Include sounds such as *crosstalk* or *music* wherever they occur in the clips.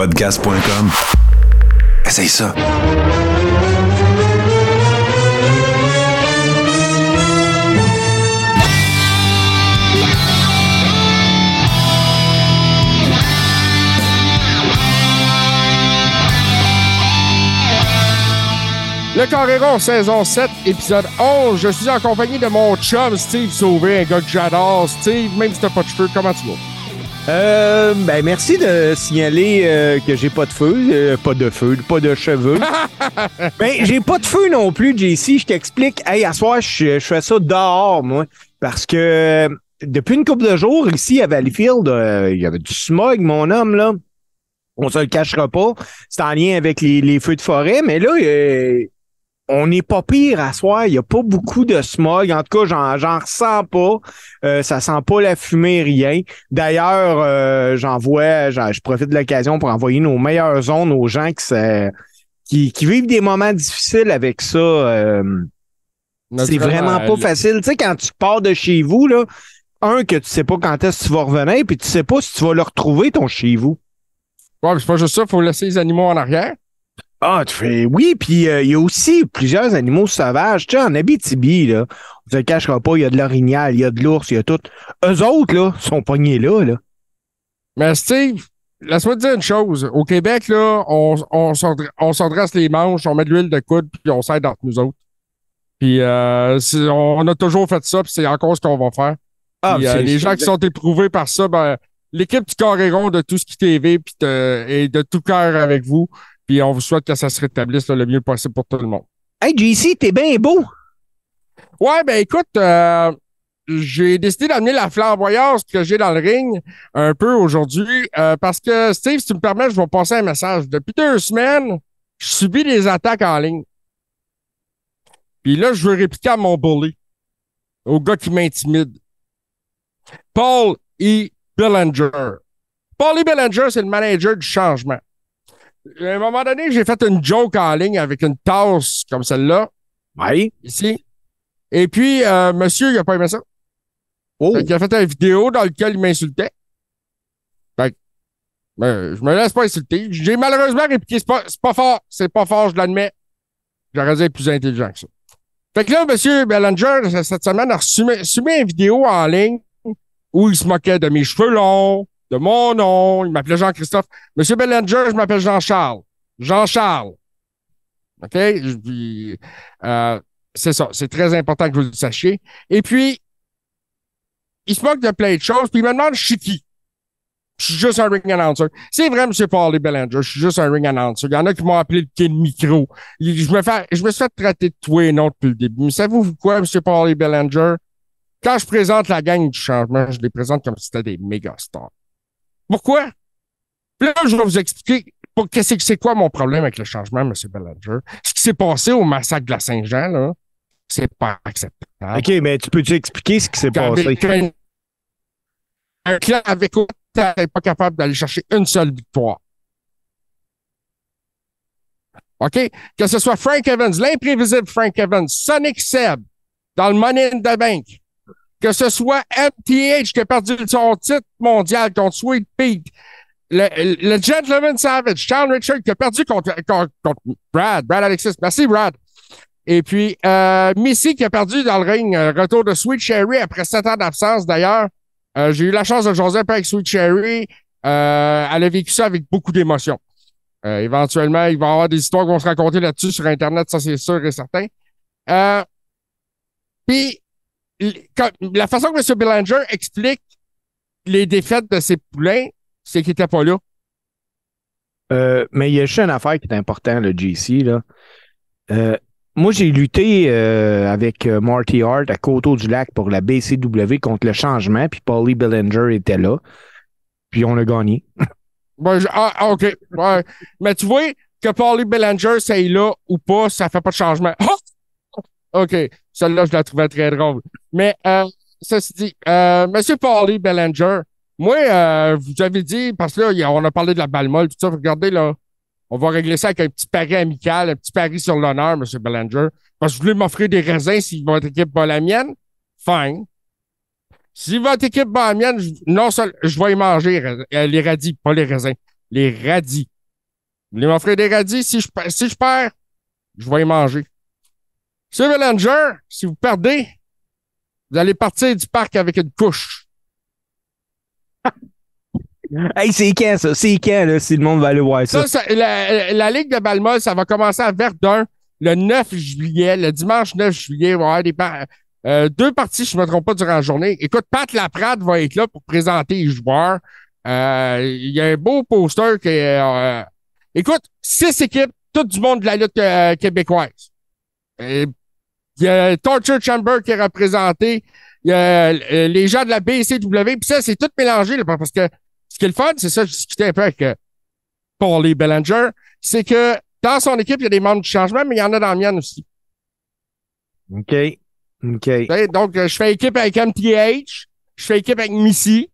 Podcast.com. Essaye ça. Le Carréron, saison 7, épisode 11. Je suis en compagnie de mon chum Steve Sauvé, un gars que j'adore. Steve, même si t'as pas de cheveux, comment tu vas? Euh, ben merci de signaler euh, que j'ai pas de feu, euh, pas de feu, pas de cheveux. *laughs* ben j'ai pas de feu non plus, JC. Je t'explique. Hey, à soir, je, je fais ça dehors, moi, parce que depuis une couple de jours ici à Valleyfield, euh, il y avait du smog, mon homme là. On se le cachera pas. C'est en lien avec les, les feux de forêt, mais là, euh, on n'est pas pire à soir. Il n'y a pas beaucoup de smog. En tout cas, j'en, ressens pas. Euh, ça sent pas la fumée, rien. D'ailleurs, euh, j'envoie, j'en- je profite de l'occasion pour envoyer nos meilleures zones aux gens qui, qui, qui vivent des moments difficiles avec ça. euh, c'est vraiment pas facile. Tu sais, quand tu pars de chez vous, là, un, que tu sais pas quand est-ce que tu vas revenir, puis tu sais pas si tu vas le retrouver, ton chez vous. Ouais, mais c'est pas juste ça, faut laisser les animaux en arrière. Ah, tu fais oui, puis euh, il y a aussi plusieurs animaux sauvages. Tu sais, en Abitibi, là, on se le cachera pas, il y a de l'orignal, il y a de l'ours, il y a tout. Eux autres, là, sont pognés là, là. Mais Steve, laisse-moi te dire une chose. Au Québec, là, on, on, on s'endresse les manches, on met de l'huile de coude, puis on s'aide entre nous autres. Puis euh, on a toujours fait ça, puis c'est encore ce qu'on va faire. Ah, Puis, euh, les gens qui sont éprouvés par ça, ben, l'équipe du Coréron de tout ce qui TV puis de- et de tout cœur avec vous. Puis on vous souhaite que ça se rétablisse là, le mieux possible pour tout le monde. Hey, JC, t'es bien beau. Ouais, ben écoute, euh, j'ai décidé d'amener la flamboyance que j'ai dans le ring un peu aujourd'hui euh, parce que, Steve, si tu me permets, je vais passer un message. Depuis deux semaines, je subis des attaques en ligne. Puis là, je veux répliquer à mon bully, au gars qui m'intimide. Paul E. Bellinger. Paul E. Bellinger, c'est le manager du changement. À un moment donné, j'ai fait une joke en ligne avec une tasse comme celle-là, Oui. ici. Et puis, euh, monsieur, il a pas aimé ça. Oh. Fait qu'il a fait une vidéo dans laquelle il m'insultait. Fait que, ben, je me laisse pas insulter. J'ai malheureusement répliqué, c'est pas, c'est pas fort, c'est pas fort, je l'admets. J'aurais dû être plus intelligent que ça. Fait que là, monsieur Bellinger, cette semaine, a soumis une vidéo en ligne où il se moquait de mes cheveux longs, de mon nom. Il m'appelait Jean-Christophe. Monsieur Bellinger, je m'appelle Jean-Charles. Jean-Charles. OK? Euh, c'est ça. C'est très important que vous le sachiez. Et puis, il se moque de plein de choses, puis il me demande je suis qui? Je suis juste un ring announcer. C'est vrai, M. Paul Bellinger, je suis juste un ring announcer. Il y en a qui m'ont appelé le kid micro. Je me, fais, je me suis fait traiter de tout et non depuis le début. Mais savez-vous quoi, M. Paul Bellinger? Quand je présente la gang du changement, je les présente comme si c'était des méga stars. Pourquoi? Puis là, je vais vous expliquer pour qu'est-ce que c'est quoi mon problème avec le changement, M. Bellinger. Ce qui s'est passé au massacre de la Saint-Jean, là, c'est pas acceptable. OK, mais tu peux-tu expliquer ce qui s'est passé? Un, un club avec n'est pas capable d'aller chercher une seule victoire. OK? Que ce soit Frank Evans, l'imprévisible Frank Evans, Sonic Seb, dans le Money in the Bank, que ce soit MTH qui a perdu son titre mondial contre Sweet Pete, le, le Gentleman Savage, Sean Richard qui a perdu contre, contre, contre Brad, Brad Alexis. Merci, Brad. Et puis, euh, Missy qui a perdu dans le ring, euh, retour de Sweet Cherry après sept ans d'absence d'ailleurs. Euh, J'ai eu la chance de jaser un peu avec Sweet Cherry. Euh, elle a vécu ça avec beaucoup d'émotion. Euh, éventuellement, il va y avoir des histoires qui vont se raconter là-dessus sur Internet, ça c'est sûr et certain. Euh, puis, la façon que M. Bellinger explique les défaites de ses poulains, c'est qu'il n'était pas là. Euh, mais il y a juste une affaire qui est importante, le JC. Là. Euh, moi, j'ai lutté euh, avec Marty Hart à Coteau du Lac pour la BCW contre le changement, puis Paulie Bellinger était là. Puis on a gagné. *laughs* Ben, je- ah, ah, OK. Ouais. Mais tu vois que Paulie Bellinger, c'est là ou pas, ça fait pas de changement. *laughs* OK. Celle-là, je la trouvais très drôle. Mais, euh, ceci dit, euh, Monsieur Paulie Bellinger, moi, euh, vous avez dit, parce que là, on a parlé de la balle molle, tout ça, regardez, là, on va régler ça avec un petit pari amical, un petit pari sur l'honneur, Monsieur Bellinger. Parce que vous voulez m'offrir des raisins si votre équipe bat la mienne? Fine. Si votre équipe bat la mienne, je- non seul, je vais y manger euh, les radis, pas les raisins. les radis. Vous voulez m'offrir des radis? Si je, si je perds, je vais y manger. Monsieur Bellinger, si vous perdez, vous allez partir du parc avec une couche. *laughs* Hey, c'est quand ça? C'est quand, là, si le monde va aller voir ça? Ça, ça- la, la Ligue de Balmol, ça va commencer à Verdun le 9 juillet, le dimanche 9 juillet. Il va y avoir des par- euh, deux parties, je ne me trompe pas, durant la journée. Écoute, Pat Laprade va être là pour présenter les joueurs. Euh, Il y a un beau poster qui est, euh, écoute, six équipes, tout du monde de la lutte euh, québécoise. Et Il y a Torture Chamber qui est représenté. Il y a euh, les gens de la BCW. Puis ça, c'est tout mélangé là, parce que ce qui est le fun, c'est ça, je discutais un peu avec euh, Paulie Bellinger, c'est que dans son équipe, il y a des membres du changement, mais il y en a dans la mienne aussi. OK. OK. Donc, euh, je fais équipe avec MTH, je fais équipe avec Missy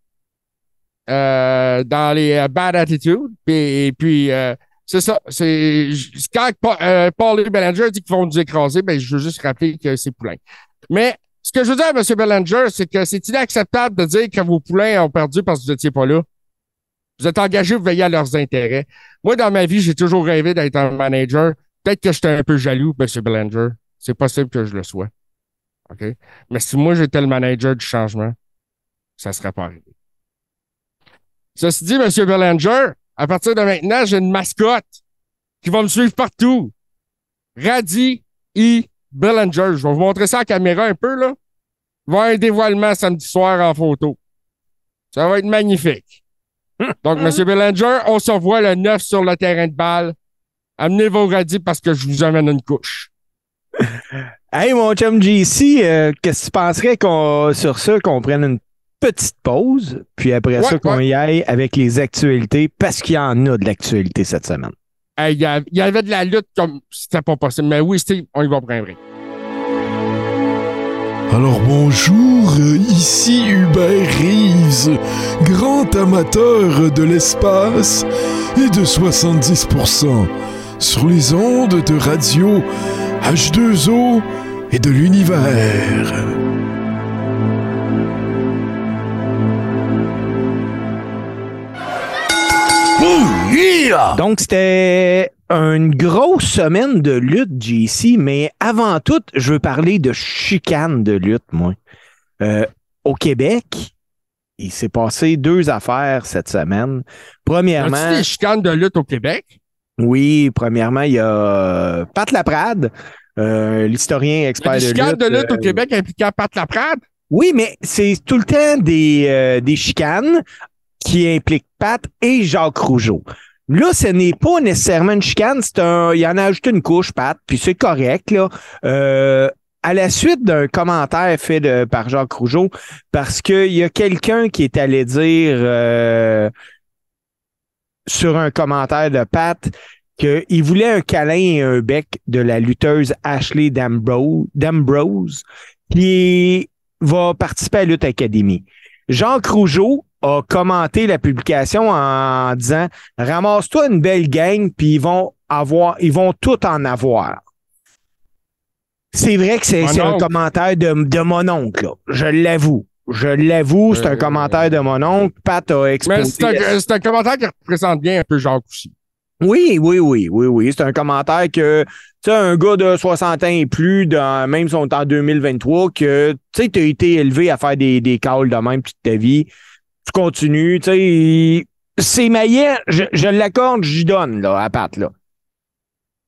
euh, dans les Bad Attitude. Et puis, euh, c'est ça. C'est quand euh, Paulie Bellinger dit qu'ils vont nous écraser, ben, je veux juste rappeler que c'est Poulain. Mais ce que je veux dire à M. Bellinger, c'est que c'est inacceptable de dire que vos poulains ont perdu parce que vous n'étiez pas là. Vous êtes engagé, vous veillez à leurs intérêts. Moi, dans ma vie, j'ai toujours rêvé d'être un manager. Peut-être que j'étais un peu jaloux, M. Bellinger. C'est possible que je le sois. OK? Mais si moi, j'étais le manager du changement, ça ne serait pas arrivé. Ceci dit, M. Bellinger, à partir de maintenant, j'ai une mascotte qui va me suivre partout. Raddy E. Bellinger. Je vais vous montrer ça à la caméra un peu, là. Il va y avoir un dévoilement samedi soir en photo. Ça va être magnifique. *laughs* Donc, M. Bellinger, on se revoit le 9 sur le terrain de balle. Amenez vos radis parce que je vous amène une couche. *laughs* Hey, mon chum JC, euh, qu'est-ce que tu penserais qu'on, sur ça qu'on prenne une petite pause, puis après Ouais, ça, qu'on ouais. y aille avec les actualités, parce qu'il y en a de l'actualité cette semaine. Hey, Il y, avait de la lutte comme c'était pas possible. Mais oui, Steve, on y va pour un break. Alors bonjour, euh, ici Hubert Reeves, grand amateur de l'espace et de 70% sur les ondes de radio H2O et de l'univers. Donc, c'était une grosse semaine de lutte, JC, mais avant tout, je veux parler de chicane de lutte, moi. Euh, au Québec, il s'est passé deux affaires cette semaine. Premièrement, As-tu des chicanes de lutte au Québec? oui, premièrement, il y a Pat Laprade, euh, l'historien Il y a expert des de chicanes lutte. de lutte euh, au Québec impliquant Pat Laprade? Oui, mais c'est tout le temps des, euh, des chicanes qui impliquent Pat et Jacques Rougeau. Là, ce n'est pas nécessairement une chicane, c'est un. Il en a ajouté une couche, Pat, puis c'est correct, là. Euh, à la suite d'un commentaire fait de- par Jacques Rougeau, parce qu'il y a quelqu'un qui est allé dire euh, sur un commentaire de Pat qu'il voulait un câlin et un bec de la lutteuse Ashley D'Ambrose, qui va participer à Lutte Academy. Jean Rougeau a commenté la publication en disant Ramasse-toi une belle gang, puis ils vont avoir, ils vont tout en avoir. C'est vrai que c'est un commentaire de, de mon oncle, là. je l'avoue. Je l'avoue, c'est un Euh, commentaire de mon oncle. Pat a Mais exposé. c'est un, commentaire qui représente bien un peu Jacques aussi. Oui, oui, oui, oui, oui. C'est un commentaire que, tu sais, un gars de 60 ans et plus, dans, même si on est en 2023, que, tu sais, tu as été élevé à faire des, des calls de même toute ta vie. Tu continues, tu sais. C'est maillet, je, je l'accorde, j'y donne, là, à Pat, là.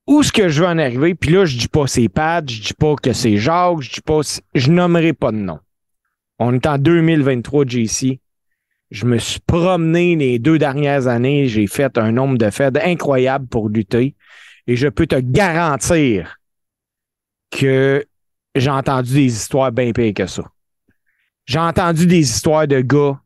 Où est-ce que je veux en arriver? Puis là, je dis pas c'est Pat, je dis pas que c'est Jacques, je dis pas, je nommerai pas de nom. On est en 2023, JC. Je me suis promené les deux dernières années. J'ai fait un nombre de fêtes incroyable pour lutter. Et je peux te garantir que j'ai entendu des histoires bien pires que ça. J'ai entendu des histoires de gars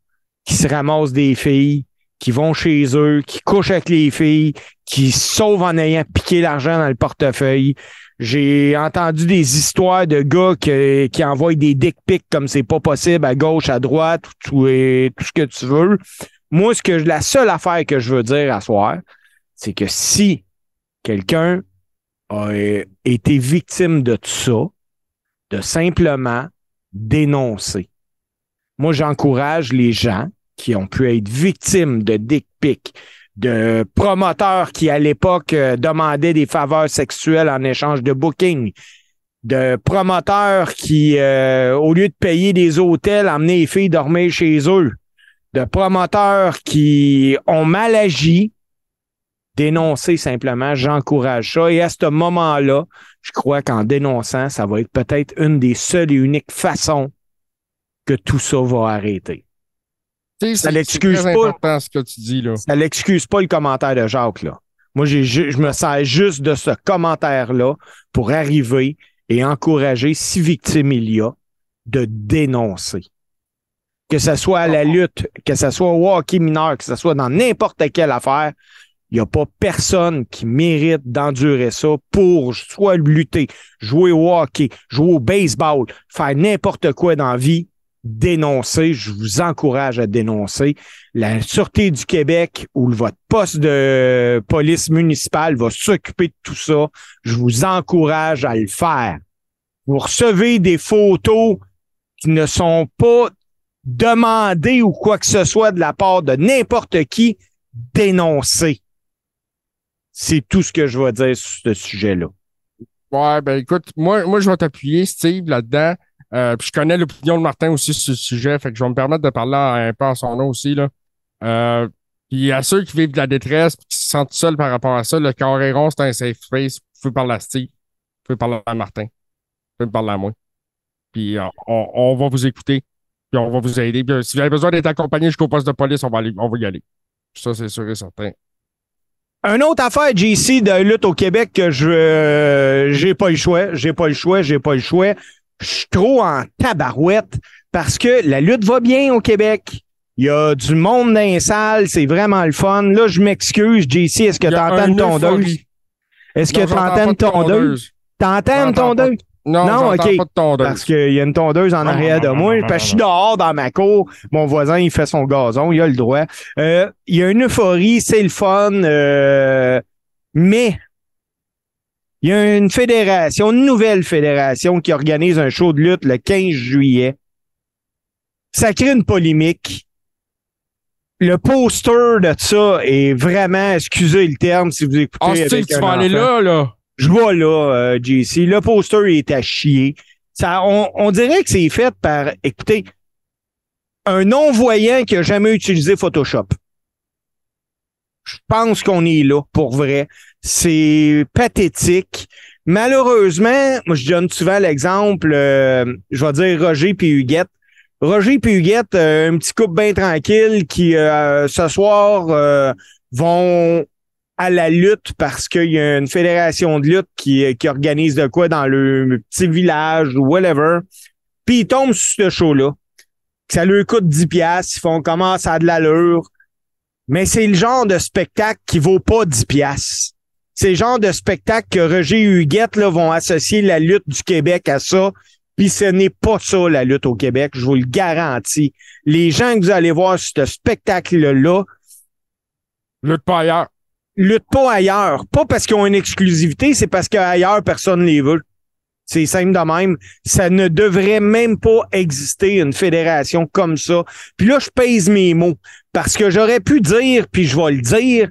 qui se ramassent des filles, qui vont chez eux, qui couchent avec les filles, qui sauvent en ayant piqué l'argent dans le portefeuille. J'ai entendu des histoires de gars que- qui envoient des dick pics comme c'est pas possible à gauche, à droite, tout, et tout ce que tu veux. Moi, ce que la seule affaire que je veux dire à soir, c'est que si quelqu'un a euh, été victime de tout ça, de simplement dénoncer. Moi, j'encourage les gens qui ont pu être victimes de dick pics, de promoteurs qui, à l'époque, euh, demandaient des faveurs sexuelles en échange de booking, de promoteurs qui, euh, au lieu de payer des hôtels, emmenaient les filles dormir chez eux, de promoteurs qui ont mal agi, dénoncer simplement, j'encourage ça. Et à ce moment-là, je crois qu'en dénonçant, ça va être peut-être une des seules et uniques façons que tout ça va arrêter. Ça l'excuse pas. ce que tu dis, là. Ça l'excuse pas le commentaire de Jacques, là. Moi, j'ai, je me sers juste de ce commentaire-là pour arriver et encourager, si victime il y a, de dénoncer. Que ce soit à la lutte, que ce soit au hockey mineur, que ce soit dans n'importe quelle affaire, il n'y a pas personne qui mérite d'endurer ça pour soit lutter, jouer au hockey, jouer au baseball, faire n'importe quoi dans la vie, dénoncer. Je vous encourage à dénoncer. La Sûreté du Québec ou votre poste de police municipale va s'occuper de tout ça. Je vous encourage à le faire. Vous recevez des photos qui ne sont pas demandées ou quoi que ce soit de la part de n'importe qui, dénoncez. C'est tout ce que je vais dire sur ce sujet-là. Ouais, ben écoute, moi, moi je vais t'appuyer, Steve, là-dedans. Euh, puis je connais l'opinion de Martin aussi sur ce sujet, fait que je vais me permettre de parler un peu en son nom aussi. Là. Euh, puis à ceux qui vivent de la détresse qui se sentent seuls par rapport à ça, le Carréron, c'est un safe space. Vous pouvez parler à Steve, vous pouvez parler à Martin, vous pouvez parler à moi. Puis euh, on, on va vous écouter, puis on va vous aider. Puis euh, si vous avez besoin d'être accompagné jusqu'au poste de police, on va, aller, on va y aller. Ça, c'est sûr et certain. Un autre affaire, JC, de lutte au Québec que je euh, j'ai pas le choix, j'ai pas le choix, j'ai pas le choix. Je suis trop en tabarouette parce que la lutte va bien au Québec. Il y a du monde dans les salles, c'est vraiment le fun. Là, je m'excuse, JC, est-ce que t'entends un une tondeuse? Est-ce que t'entends une de tondeuse? T'entends une tondeuse? Non, Non, ok. pas de tondeuse. Parce qu'il y a une tondeuse en Non, arrière de moi. Parce que je suis dehors dans ma cour. Mon voisin, il fait son gazon. Il a le droit. Euh, il y a une euphorie, c'est le fun. euh, mais il y a une fédération, une nouvelle fédération qui organise un show de lutte le 15 juillet. Ça crée une polémique. Le poster de ça est vraiment, excusez le terme si vous écoutez. Ah, avec tu vas aller là, là? Je vois là, euh, JC, le poster il est à chier. Ça, on, on dirait que c'est fait par, écoutez, un non-voyant qui a jamais utilisé Photoshop. Je pense qu'on est là, pour vrai. C'est pathétique. Malheureusement, moi, je donne souvent l'exemple, euh, je vais dire Roger puis Huguette. Roger puis Huguette, euh, un petit couple bien tranquille qui, euh, ce soir, euh, vont à la lutte parce qu'il y a une fédération de lutte qui, organise de quoi dans le petit village ou whatever. Puis ils tombent sur ce show-là. Ça leur coûte 10 piastres. Ils font comment ça a de l'allure. Mais c'est le genre de spectacle qui vaut pas 10 piastres. C'est le genre de spectacle que Roger et Huguette là, vont associer la lutte du Québec à ça. Puis ce n'est pas ça, la lutte au Québec, je vous le garantis. Les gens que vous allez voir sur ce spectacle-là, Lutte pas ailleurs. luttent pas ailleurs. Pas parce qu'ils ont une exclusivité, c'est parce qu'ailleurs, personne les veut. C'est simple de même. Ça ne devrait même pas exister une fédération comme ça. Puis là, je pèse mes mots. Parce que j'aurais pu dire, puis je vais le dire,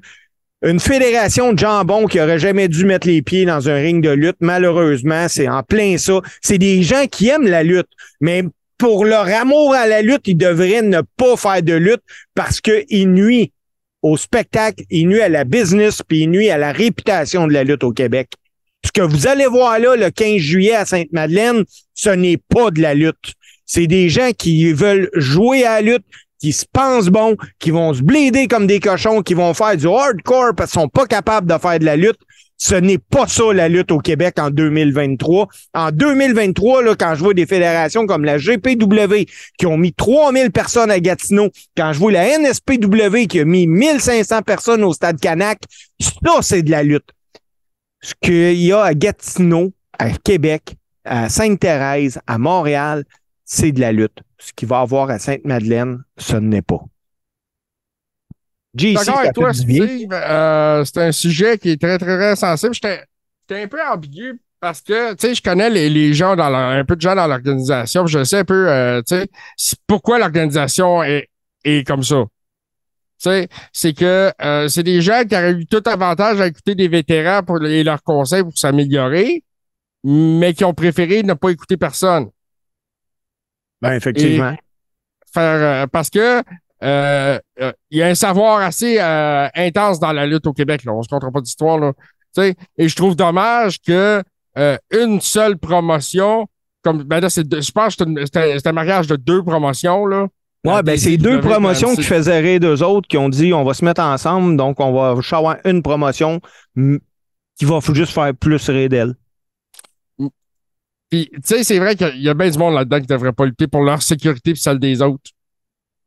une fédération de jambon qui aurait jamais dû mettre les pieds dans un ring de lutte, malheureusement, c'est en plein ça. C'est des gens qui aiment la lutte, mais pour leur amour à la lutte, ils devraient ne pas faire de lutte parce qu'ils nuisent au spectacle, il nuit à la business, puis il nuit à la réputation de la lutte au Québec. Ce que vous allez voir là le 15 juillet à Sainte-Madeleine, ce n'est pas de la lutte. C'est des gens qui veulent jouer à la lutte, qui se pensent bons, qui vont se blider comme des cochons, qui vont faire du hardcore parce qu'ils sont pas capables de faire de la lutte. Ce n'est pas ça la lutte au Québec en 2023. En 2023, là, quand je vois des fédérations comme la GPW qui ont mis 3000 personnes à Gatineau, quand je vois la NSPW qui a mis 1500 personnes au stade Canac, ça, c'est de la lutte. Ce qu'il y a à Gatineau, à Québec, à Sainte-Thérèse, à Montréal, c'est de la lutte. Ce qu'il va y avoir à Sainte-Madeleine, ce n'est pas. D'accord avec toi. Steve. Euh, c'est un sujet qui est très, très, très sensible. J'étais un peu ambigu parce que, tu sais, je connais les, les gens, dans un peu de gens dans l'organisation. Je sais un peu, euh, tu sais, pourquoi l'organisation est, est comme ça. Sais, c'est que euh, c'est des gens qui auraient eu tout avantage à écouter des vétérans pour les, leurs conseils pour s'améliorer, mais qui ont préféré ne pas écouter personne. Ben, effectivement. Faire, euh, parce que euh, euh, il y a un savoir assez euh, intense dans la lutte au Québec. Là. On se comptera pas d'histoire. Là. sais, Et je trouve dommage que euh, une seule promotion, comme ben là, c'est je pense que c'est un mariage de deux promotions. Là. Ouais, ben, c'est deux promotions qui faisaient rire d'eux autres, qui ont dit on va se mettre ensemble, donc on va avoir une promotion mm, qui va juste faire plus rire d'elle. Puis, tu sais, c'est vrai qu'il y a bien du monde là-dedans qui ne devrait pas lutter pour leur sécurité et celle des autres.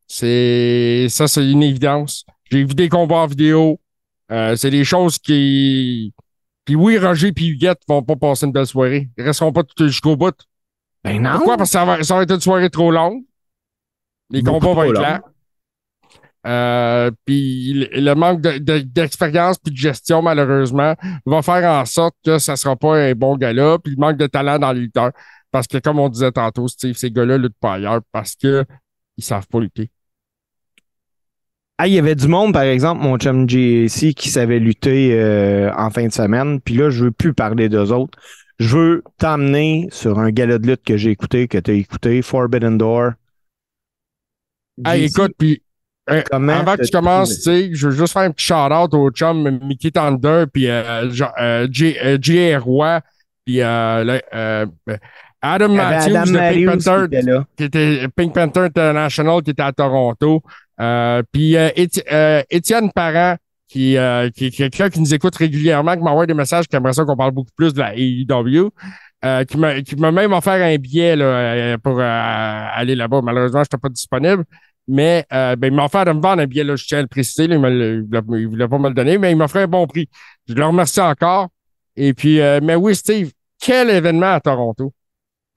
C'est ça, c'est une évidence. J'ai vu des combats en vidéo. Euh, c'est des choses qui. Puis oui, Roger et Huguette vont pas passer une belle soirée. Ils resteront pas jusqu'au bout. Ben non. Pourquoi? Parce que ça va, ça va être une soirée trop longue. Les Beaucoup combats vont être lents. Euh, puis le, manque de- de- d'expérience puis de gestion, malheureusement, va faire en sorte que ça sera pas un bon gars-là. Puis le manque de talent dans les lutteurs. Parce que, comme on disait tantôt, Steve, ces gars-là luttent pas ailleurs parce que ils savent pas lutter. Ah, il y avait du monde, par exemple, mon chum JC qui savait lutter euh, en fin de semaine. Puis là, je veux plus parler d'eux autres. Je veux t'emmener sur un gala de lutte que j'ai écouté, que tu as écouté, Forbidden Door. Hey, écoute, puis euh, avant que tu commences, tu sais, je veux juste faire un petit shout-out au chum Mickey Thunder, puis euh, Jean- euh, euh, J.R. Roy, puis Adam Matthews Adam de Pink qui Panther, était là. qui était Pink Panther International, qui était à Toronto. Puis Éti- Étienne Parent, qui, qui est quelqu'un qui nous écoute régulièrement, qui m'envoie des messages, qui aimerait ça qu'on parle beaucoup plus de la AEW. Euh, qui m'a même offert un billet là, euh, pour euh, aller là-bas. Malheureusement, je n'étais pas disponible. Mais euh, ben, il m'a offert de me vendre un billet, là, je tiens à le préciser. là, il ne voulait, pas me le donner, mais il m'a offert un bon prix. Je le remercie encore. Et puis, mais oui, Steve, quel événement à Toronto?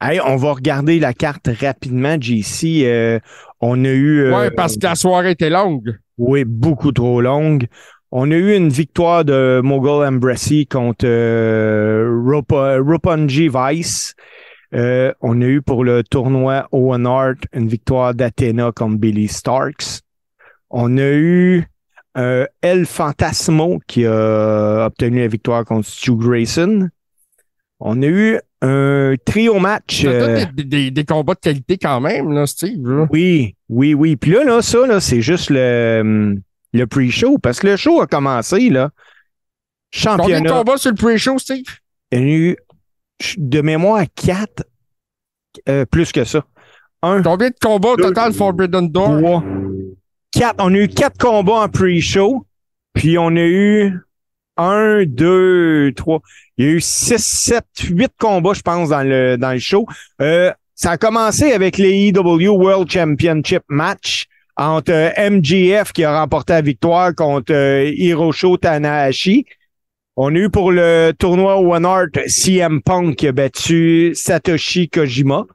Hey, on va regarder la carte rapidement, JC. On a eu. Ouais, parce que la soirée était longue. Oui, beaucoup trop longue. On a eu une victoire de Mogul Embassy contre euh, Rupa- Roppongi Vice. Euh, on a eu pour le tournoi Owen Hart une victoire d'Athena contre Billy Starks. On a eu euh, El Fantasmo qui a obtenu la victoire contre Stu Grayson. On a eu un trio match. Euh, des, des- des combats de qualité quand même, là, Steve. là. oui, oui, oui. Puis là, là, ça, là, c'est juste le, hum, le pre-show, parce que le show a commencé, là. Combien de Championnat. combats sur le pre-show, Steve? Il y a eu, de mémoire, quatre, euh, plus que ça. Un, Combien de combats au total Forbidden Door? trois, quatre. On a eu quatre combats en pre-show, puis on a eu un, deux, trois. Il y a eu six, sept, huit combats, je pense, dans le, dans le show. Euh, ça a commencé avec les EW World Championship match entre MGF qui a remporté la victoire contre euh, Hirosho Tanahashi. On a eu pour le tournoi One Art CM Punk qui a battu Satoshi Kojima.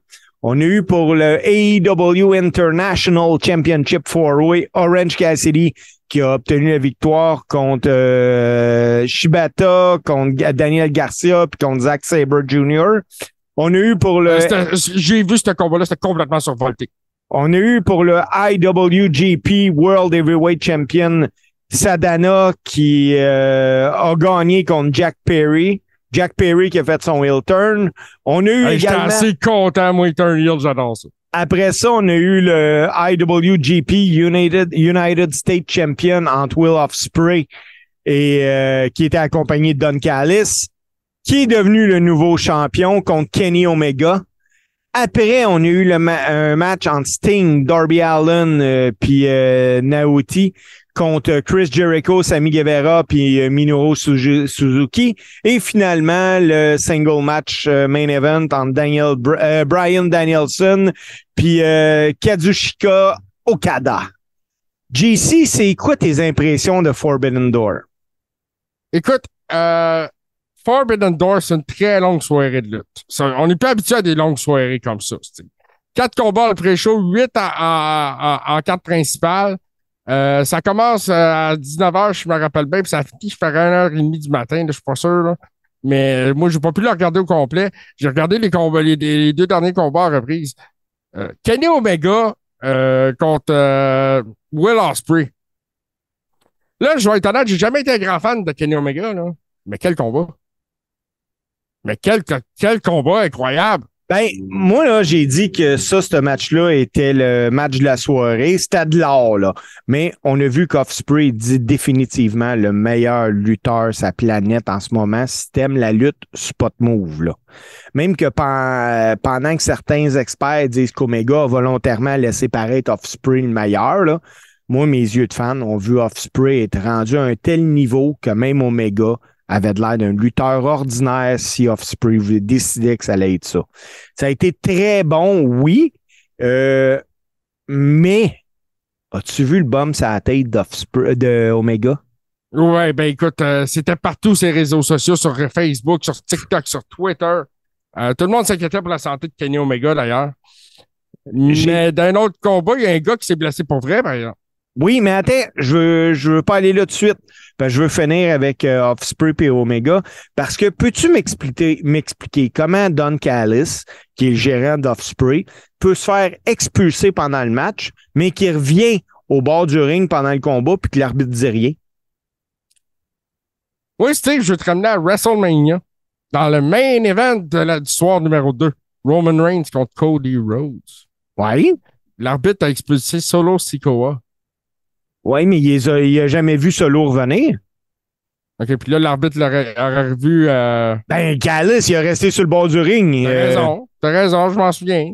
On a eu pour le AEW International Championship Four-Way Orange Cassidy qui a obtenu la victoire contre euh, Shibata, contre Daniel Garcia puis contre Zack Sabre Jr. On a eu pour le Euh, J'ai vu ce combat-là, c'était complètement survolté. On a eu pour le IWGP World Heavyweight Champion Sadana qui euh, a gagné contre Jack Perry. Jack Perry qui a fait son heel turn. On a eu Hey, J'étais également, assez content, moi, Ethan Hill, j'adore ça. après ça, on a eu le IWGP United, United States Champion entre Will of Spray et euh, qui était accompagné de Don Callis, qui est devenu le nouveau champion contre Kenny Omega. Après, on a eu le un match entre Sting, Darby Allen euh, puis euh, Naoki contre Chris Jericho, Sammy Guevara puis euh, Minoru Suzuki. Et finalement, le single match euh, main event entre Daniel Br- euh, Brian Danielson puis euh, Kazushika Okada. JC, c'est quoi tes impressions de Forbidden Door? Écoute, euh, Forbidden Door, c'est une très longue soirée de lutte. On n'est pas habitué à des longues soirées comme ça. Quatre combats au pré-show, huit en, quatre principales. Euh, ça commence à 19h, je me rappelle bien, puis ça finit, je ferai 1h30 du matin, là, je suis pas sûr. Mais euh, moi, j'ai pas pu le regarder au complet. J'ai regardé les combats, les, deux derniers combats à reprise. Euh, Kenny Omega contre Will Ospreay. Là, je vais être honnête, j'ai jamais été un grand fan de Kenny Omega, là. Mais quel combat! Mais quel, quel combat incroyable! Ben, moi, j'ai dit que ça, ce match-là était le match de la soirée. C'était de l'or, là. Mais on a vu qu'Offspray dit définitivement le meilleur lutteur sa planète en ce moment. Si t'aimes la lutte, spot move, là. Même que pendant que certains experts disent qu'Omega a volontairement laissé paraître Offspray le meilleur, là, moi, mes yeux de fan ont vu Offspray être rendu à un tel niveau que même Omega avait de l'air d'un lutteur ordinaire si Offspring décidait que ça allait être ça. Ça a été très bon, oui, euh, mais as-tu vu le bum sur la tête de Omega? Ouais, ben écoute, euh, c'était partout ces réseaux sociaux, sur Facebook, sur TikTok, sur Twitter. Euh, tout le monde s'inquiétait pour la santé de Kenny Omega d'ailleurs. Mais d'un autre combat, il y a un gars qui s'est blessé pour vrai, par exemple. Oui, mais attends, je veux, je veux pas aller là tout de suite. je veux finir avec euh, Offspring et Omega. Parce que peux-tu m'expliquer, m'expliquer comment Don Callis, qui est le gérant d'Offspring, peut se faire expulser pendant le match, mais qui revient au bord du ring pendant le combat puis que l'arbitre dit rien? Oui, Steve, je vais te ramener à WrestleMania. Dans le main event de la, du soir numéro 2. Roman Reigns contre Cody Rhodes. Oui. L'arbitre a expulsé Solo Sikoa. Oui, mais il n'a jamais vu Solo revenir. OK, puis là, l'arbitre l'aurait revu. Euh... Ben, Gallus, il a resté sur le bord du ring. T'as euh... raison, t'as raison, je m'en souviens.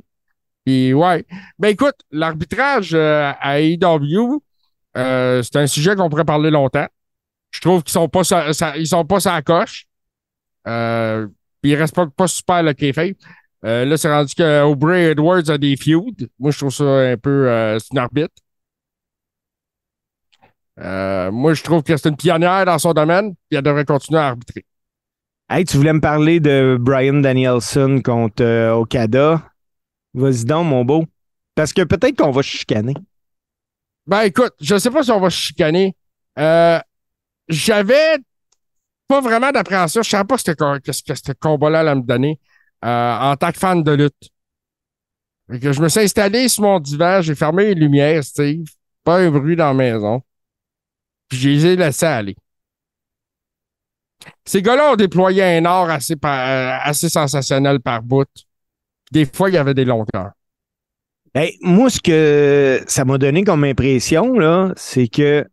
Puis, ouais. Ben, écoute, l'arbitrage euh, à AEW, c'est un sujet qu'on pourrait parler longtemps. Je trouve qu'ils sont pas ils sont pas sa coche. Euh, puis ils respectent pas super le kayfabe. Là, c'est rendu que Aubrey Edwards a des feuds. Moi, je trouve ça un peu... c'est une arbitre. Euh, moi, je trouve que c'est une pionnière dans son domaine, puis elle devrait continuer à arbitrer. Hey, tu voulais me parler de Brian Danielson contre euh, Okada. Vas-y donc, mon beau. Parce que peut-être qu'on va chicaner. Ben écoute, je sais pas si on va chicaner. Euh, J'avais pas vraiment d'appréhension. Je savais pas ce que, ce combat-là allait me donner en tant que fan de lutte. que je me suis installé sur mon divan, j'ai fermé les lumières, Steve. Pas un bruit dans la maison. Puis je les ai laissés aller. Ces gars-là ont déployé un art assez, euh, assez sensationnel par bout. Des fois, il y avait des longueurs. Ben, moi, ce que ça m'a donné comme impression, là, c'est que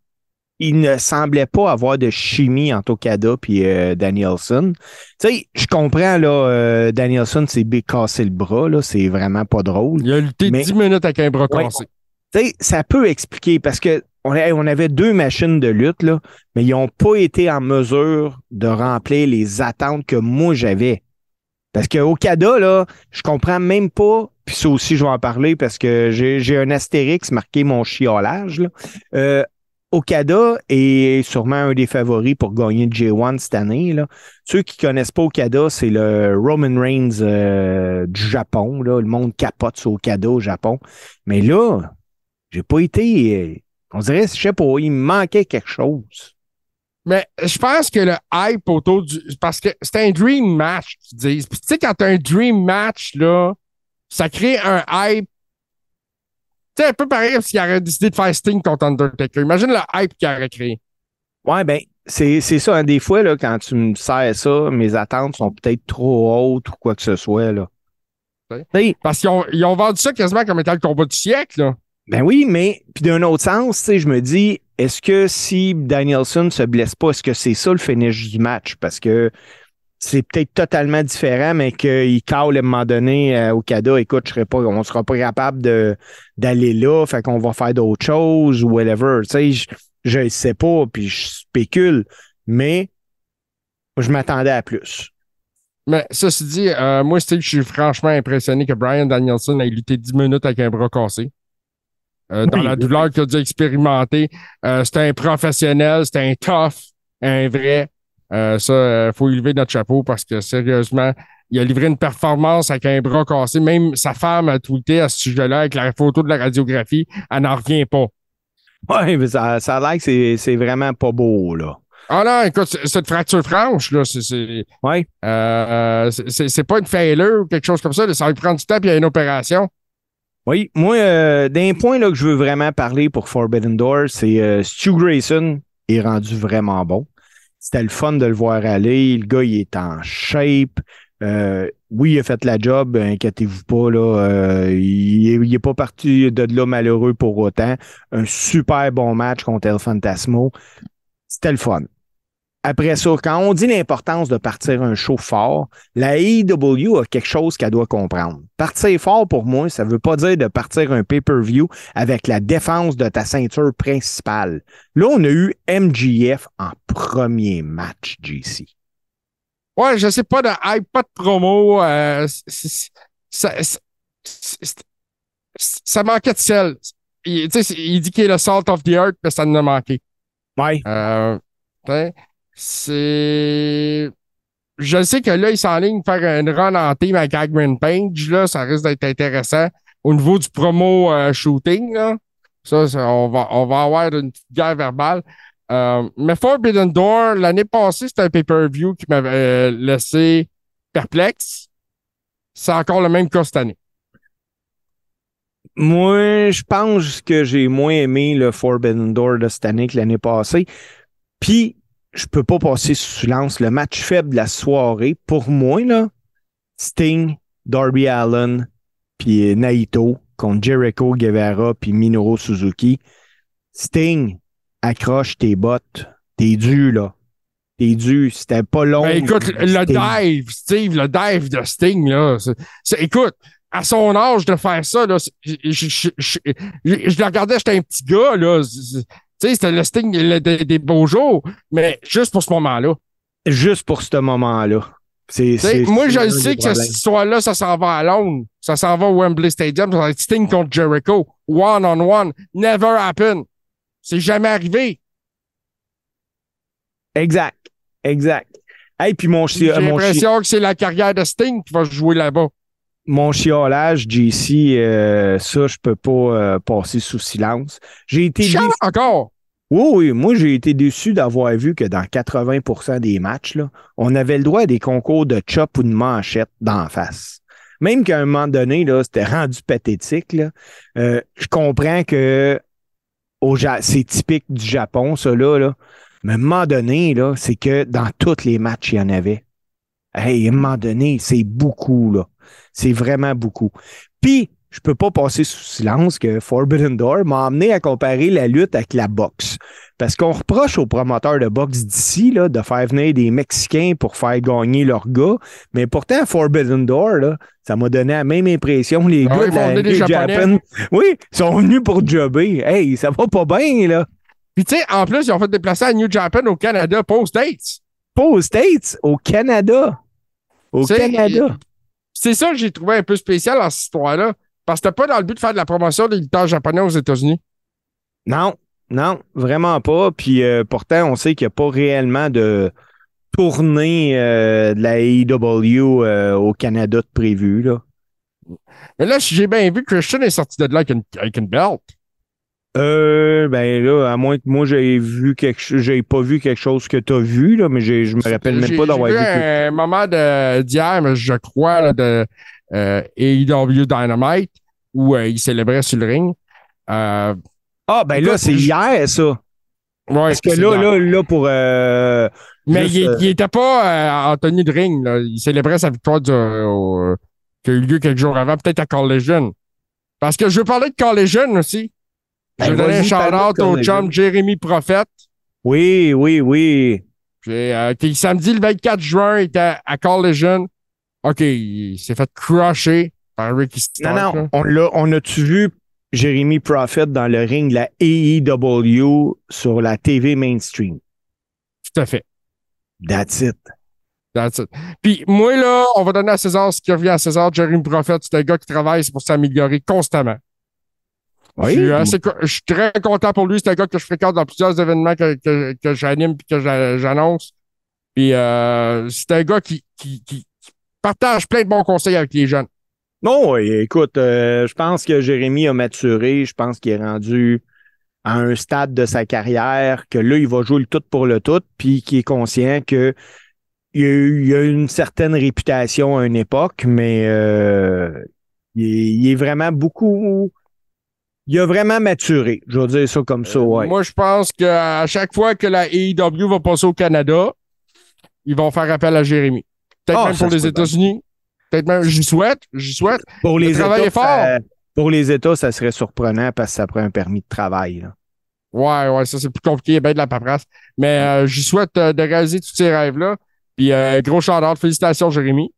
il ne semblait pas avoir de chimie entre Okada et euh, Danielson. Tu sais, je comprends, là, euh, Danielson s'est cassé le bras, là, c'est vraiment pas drôle. Il a lutté 10 minutes avec un bras cassé. Tu sais, ça peut expliquer parce que on, avait deux machines de lutte, mais ils n'ont pas été en mesure de remplir les attentes que moi j'avais. Parce qu'au Okada, là, je comprends même pas, puis ça aussi, je vais en parler parce que j'ai un astérix marqué mon chiolage. Euh, Okada est sûrement un des favoris pour gagner le J1 cette année. Ceux qui connaissent pas Okada, c'est le Roman Reigns euh, du Japon. Le monde capote sur Okada au Japon. Mais là, j'ai pas été on dirait, je sais pas, il manquait quelque chose. Mais je pense que le hype autour du. Parce que c'est un dream match, tu dis. Puis tu sais, quand t'as un dream match, là, ça crée un hype. Tu sais, un peu pareil s'il aurait décidé de faire Sting contre Undertaker. Imagine le hype qu'il aurait créé. Ouais, ben, c'est, ça. Hein, des fois, là, quand tu me sers ça, mes attentes sont peut-être trop hautes ou quoi que ce soit. Là. Parce qu'ils ont, ils ont vendu ça quasiment comme étant le combat du siècle. Là. Ben oui, mais puis d'un autre sens, tu sais, je me dis, est-ce que si Danielson se blesse pas, est-ce que c'est ça le finish du match? Parce que c'est peut-être totalement différent, mais qu'il cale à un moment donné euh, au CADA, écoute, je pas, on sera pas capable d'aller là, fait qu'on va faire d'autres choses ou whatever. Tu sais, je, ne sais pas, puis je spécule, mais je m'attendais à plus. Mais ceci dit, euh, moi, je suis franchement impressionné que Brian Danielson ait lutté 10 minutes avec un bras cassé. Euh, dans la douleur qu'il a dû expérimenter. Euh, c'était un professionnel, c'était un tough, un vrai. Euh, ça, il faut élever notre chapeau parce que sérieusement, il a livré une performance avec un bras cassé. Même sa femme a tweeté à ce sujet-là avec la photo de la radiographie. Elle n'en revient pas. Oui, mais ça, ça a l'air que c'est vraiment pas beau, là. Ah non, écoute, cette fracture franche, là, c'est. Ouais. Euh, c'est pas une failure ou quelque chose comme ça. Ça va prendre du temps, puis il y a une opération. Oui, moi, euh, d'un point là, que je veux vraiment parler pour Forbidden Door, c'est euh, Stu Grayson est rendu vraiment bon. C'était le fun de le voir aller. Le gars, il est en shape. Euh, oui, il a fait la job, inquiétez-vous pas. Là, euh, il n'est pas parti de là malheureux pour autant. Un super bon match contre El Fantasmo. C'était le fun. Après ça, quand on dit l'importance de partir un show fort, la AEW a quelque chose qu'elle doit comprendre. Partir fort, pour moi, ça ne veut pas dire de partir un pay-per-view avec la défense de ta ceinture principale. Là, on a eu MGF en premier match, JC. Ouais, je sais pas de hype, pas de promo. Euh, ça, ça, manquait de sel. Il, il dit qu'il est le salt of the earth, mais ça en a manqué. Ouais. Euh, c'est. Je sais que là, il s'enligne faire une run en team avec Agman Page. Là, ça risque d'être intéressant. Au niveau du promo euh, shooting, là, ça, on, va, on va avoir une petite guerre verbale. Euh, mais Forbidden Door, l'année passée, c'était un pay-per-view qui m'avait euh, laissé perplexe. C'est encore le même cas cette année. Moi, je pense que j'ai moins aimé le Forbidden Door de cette année que l'année passée. Puis, je peux pas passer sous silence le match faible de la soirée. Pour moi, là, Sting, Darby Allen, puis Naito contre Jericho Guevara puis Minoru Suzuki. Sting, accroche tes bottes. T'es dû, là. T'es dû. C'était pas long. Ben, écoute, le dive, Steve, le dive de Sting, là. écoute, à son âge de faire ça, là, je, je, je, je, le regardais, j'étais un petit gars, là. Tu sais, c'était le Sting des, beaux jours, mais juste pour ce moment-là. Juste pour ce moment-là. moi, je sais que cette histoire-là, ça s'en va à Londres. Ça s'en va au Wembley Stadium. Ça va être Sting contre Jericho. One-on-one. Never happen. C'est jamais arrivé. Exact. Exact. Hey, puis mon J'ai l'impression que c'est la carrière de Sting qui va jouer là-bas. Mon chiolage, JC, euh, ça, je peux pas euh, passer sous silence. J'ai été déçu... encore? Oui, oui, moi j'ai été déçu d'avoir vu que dans 80% des matchs, là, on avait le droit à des concours de chop ou de manchette d'en face. Même qu'à un moment donné, là, c'était rendu pathétique. Là. Euh, je comprends que c'est typique du Japon, ça là, Mais à un moment donné, là, c'est que dans tous les matchs, il y en avait. Hey, à un moment donné, c'est beaucoup, là. C'est vraiment beaucoup. Puis, je peux pas passer sous silence que Forbidden Door m'a amené à comparer la lutte avec la boxe. Parce qu'on reproche aux promoteurs de boxe d'ici là, de faire venir des Mexicains pour faire gagner leurs gars. Mais pourtant, Forbidden Door, là, ça m'a donné la même impression. Les ah gars de la Japan, oui, sont venus pour jobber. Hey, ça va pas bien, là. Puis tu sais, en plus, ils ont fait déplacer à New Japan au Canada, pas aux States. Pas aux States, au Canada. Au Canada. C'est ça que j'ai trouvé un peu spécial dans cette histoire-là. Parce que t'as pas dans le but de faire de la promotion des lutteurs japonais aux États-Unis. Non, non, vraiment pas. Puis euh, pourtant, on sait qu'il n'y a pas réellement de tournée euh, de la AEW euh, au Canada de prévu. Là. Mais là, j'ai bien vu, Christian est sorti de là avec une, avec une belt. Euh, ben là, à moins que moi j'ai vu quelque chose, j'ai pas vu quelque chose que tu as vu, là, mais je me rappelle même pas d'avoir vu. Un moment d'hier, je crois, de euh, AEW Dynamite où euh, il célébrait sur le ring. Euh, ah, ben là, c'est hier, ça. Ouais, Parce que là, là, là, pour. Mais il, il, était pas en tenue de ring. Là. Il célébrait sa victoire qui a eu lieu quelques jours avant, peut-être à Collision. Parce que je veux parler de Collision aussi. Je veux ben, donner un shout-out au chum Jérémy Prophet. Oui, oui, oui. Puis, samedi le 24 juin, il était à Collision. OK, il s'est fait crusher par Ricky Stark. Non, non, on l'a, on a-tu vu Jérémy Prophet dans le ring de la AEW sur la TV mainstream? Tout à fait. That's it. That's it. Puis moi, là, on va donner à César ce qui revient à César. Jérémy Prophet, c'est un gars qui travaille pour s'améliorer constamment. Oui. Je suis, je suis, très content pour lui. C'est un gars que je fréquente dans plusieurs événements que, que, que j'anime et que j'annonce. Puis euh, c'est un gars qui, qui, qui, partage plein de bons conseils avec les jeunes. Non, écoute, euh, je pense que Jérémy a maturé. Je pense qu'il est rendu à un stade de sa carrière que là, il va jouer le tout pour le tout, puis qu'il est conscient que il a, a une certaine réputation à une époque, mais euh, il, est, vraiment beaucoup Il a vraiment maturé. Je vais dire ça comme ça, ouais. Moi, je pense qu'à chaque fois que la AEW va passer au Canada, ils vont faire appel à Jérémy. Peut-être Ah, même pour les. États-Unis. Peut-être même, j'y souhaite, j'y souhaite. Pour les, travail États, est fort. ça- pour les États, ça serait surprenant parce que ça prend un permis de travail. là. Ouais, ouais, ça c'est plus compliqué, il y a bien de la paperasse. Mais euh, j'y souhaite euh, de réaliser tous ces rêves-là. Puis euh, gros shout-out, félicitations Jérémy.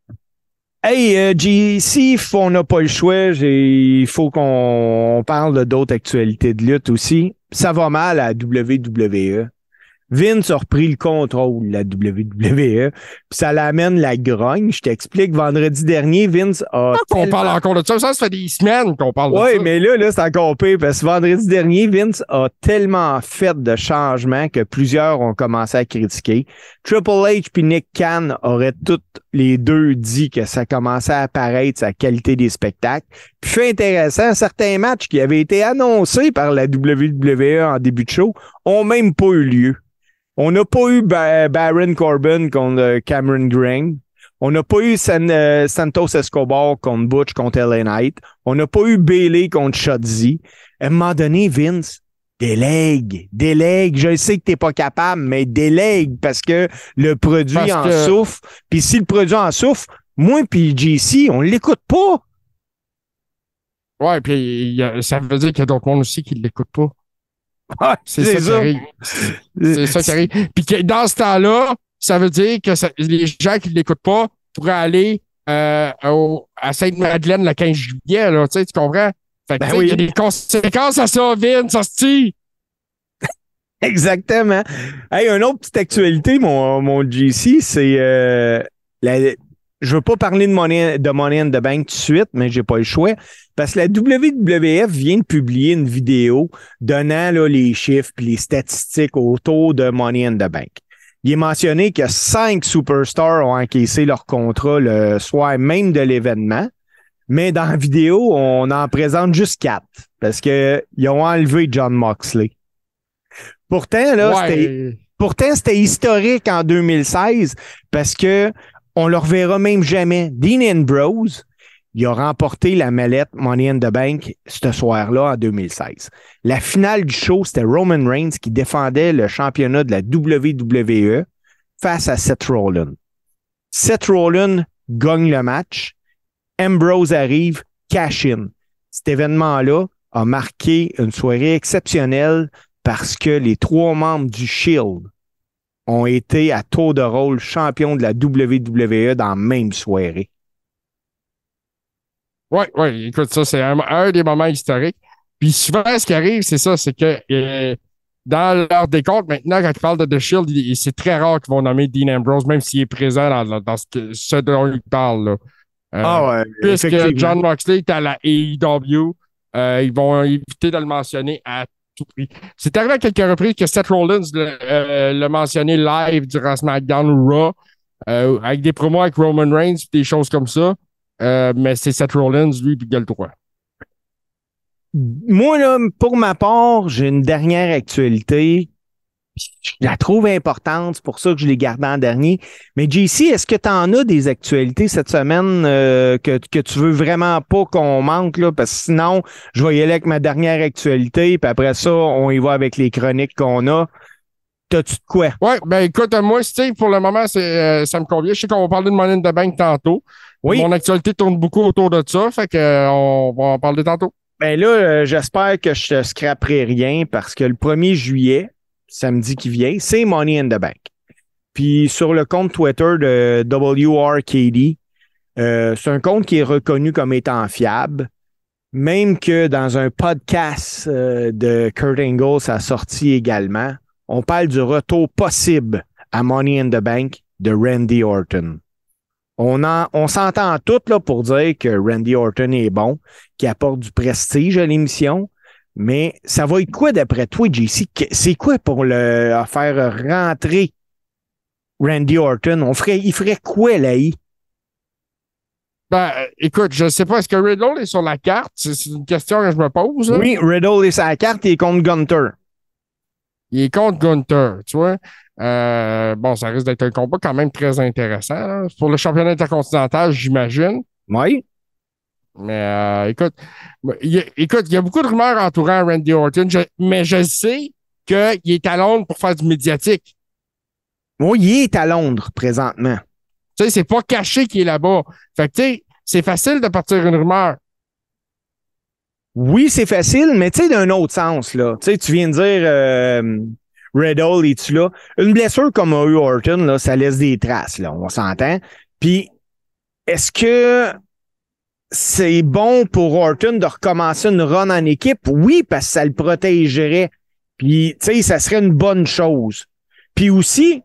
Hey, JC, faut- on n'a pas le choix. Il faut qu'on on parle d'autres actualités de lutte aussi. Ça va mal à WWE. Vince a repris le contrôle de la WWE. Puis ça l'amène la grogne. Je t'explique, vendredi dernier, Vince a. On tellement- parle encore de ça. Ça, ça fait des semaines qu'on parle de Oui, ça. mais là, là, c'est encore pire parce que vendredi dernier, Vince a tellement fait de changements que plusieurs ont commencé à critiquer. Triple H puis Nick Khan auraient toutes les deux dit que ça commençait à apparaître sa qualité des spectacles. Puis fait intéressant, certains matchs qui avaient été annoncés par la WWE en début de show ont même pas eu lieu. On n'a pas eu Ba- Baron Corbin contre euh, Cameron Green. On n'a pas eu San- euh, Santos Escobar contre Butch contre LA Knight. On n'a pas eu Bailey contre Shotzi. À un moment donné, Vince, délègue, délègue. Je sais que t'es pas capable, mais délègue parce que le produit Parce en que- souffre. Puis si le produit en souffre, moi puis JC, on l'écoute pas. Ouais, puis ça veut dire qu'il y a d'autres mondes aussi qui ne l'écoutent pas. *laughs* Ah, C'est ça, qui arrive. C'est ça qui arrive. Puis que dans ce temps-là, ça veut dire que ça- les gens qui ne l'écoutent pas pourraient aller euh, au- à Sainte-Madeleine le 15 juillet, là, tu comprends? Fait que, Ben oui. il y a des conséquences à ça, Vin, ça se tire. *laughs* Exactement. Hey, une autre petite actualité, mon, mon GC, c'est euh, la- je veux pas parler de Money, de Money in the Bank tout de suite, mais j'ai pas le choix. Parce que la WWF vient de publier une vidéo donnant là, les chiffres et les statistiques autour de Money in the Bank. Il est mentionné que cinq superstars ont encaissé leur contrat le soir même de l'événement. Mais dans la vidéo, on en présente juste quatre. Parce qu'ils ont enlevé John Moxley. Pourtant, là, c'était. Pourtant, c'était historique en 2016 parce que on le reverra même jamais. Dean Ambrose, il a remporté la mallette Money in the Bank ce soir-là en 2016. La finale du show, c'était Roman Reigns qui défendait le championnat de la WWE face à Seth Rollins. Seth Rollins gagne le match. Ambrose arrive, cash in. Cet événement-là a marqué une soirée exceptionnelle parce que les trois membres du Shield ont été à tour de rôle champions de la WWE dans la même soirée. Ouais, ouais, écoute, ça, c'est un, un des moments historiques. Puis souvent, ce qui arrive, c'est ça, c'est que euh, dans leur décompte, maintenant, quand ils parlent de The Shield, c'est très rare qu'ils vont nommer Dean Ambrose, même s'il est présent dans, dans ce, dont ils parlent. Là. Euh, ouais. puisque John Moxley est à la AEW, euh, ils vont éviter de le mentionner à C'est arrivé à quelques reprises que Seth Rollins euh, l'a mentionné live durant SmackDown Raw, euh, avec des promos avec Roman Reigns, des choses comme ça. Euh, mais c'est Seth Rollins, lui, puis il a le droit. Moi, là, pour ma part, j'ai une dernière actualité. Je la trouve importante, c'est pour ça que je l'ai gardée en dernier. Mais JC, est-ce que tu en as des actualités cette semaine euh, que, que tu veux vraiment pas qu'on manque? Là? Parce que sinon, je vais y aller avec ma dernière actualité, puis après ça, on y va avec les chroniques qu'on a. T'as-tu de quoi? Ouais, ben écoute, moi, Steve, pour le moment, c'est, euh, ça me convient. Je sais qu'on va parler de Money in the Bank tantôt. Oui. Mon actualité tourne beaucoup autour de ça, fait que euh, on va en parler tantôt. Ben là, euh, j'espère que je te scraperai rien parce que le 1er juillet, samedi qui vient, c'est Money in the Bank. Puis sur le compte Twitter de WRKD, euh, c'est un compte qui est reconnu comme étant fiable. Même que dans un podcast euh, de Kurt Angle, ça a sorti également, on parle du retour possible à Money in the Bank de Randy Orton. On, en- on s'entend toutes là, pour dire que Randy Orton est bon, qui apporte du prestige à l'émission. Mais ça va être quoi d'après toi, JC? C'est quoi pour le faire rentrer Randy Orton? On ferait, il ferait quoi là? il? Ben, euh, écoute, je sais pas, est-ce que Riddle est sur la carte? C'est une question que je me pose. là. Oui, Riddle est sa carte, il est contre Gunter. Il est contre Gunther, tu vois? Euh, bon, ça risque d'être un combat quand même très intéressant. là. Pour le championnat intercontinental, j'imagine. Oui. Mais euh, écoute, il y a, écoute, il y a beaucoup de rumeurs entourant Randy Orton, je- mais je sais qu'il est à Londres pour faire du médiatique. Moi, il est à Londres présentement. Tu sais, c'est pas caché qu'il est là-bas. Fait que, tu sais, c'est facile de partir une rumeur. Oui, c'est facile, mais tu sais, d'un autre sens, là. Tu sais, tu viens de dire euh, Riddle, es-tu là? Une blessure comme a eu Orton, là, ça laisse des traces, là. On s'entend. Puis, est-ce que c'est bon pour Orton de recommencer une run en équipe? Oui, parce que ça le protégerait. Puis, tu sais, ça serait une bonne chose. Puis aussi,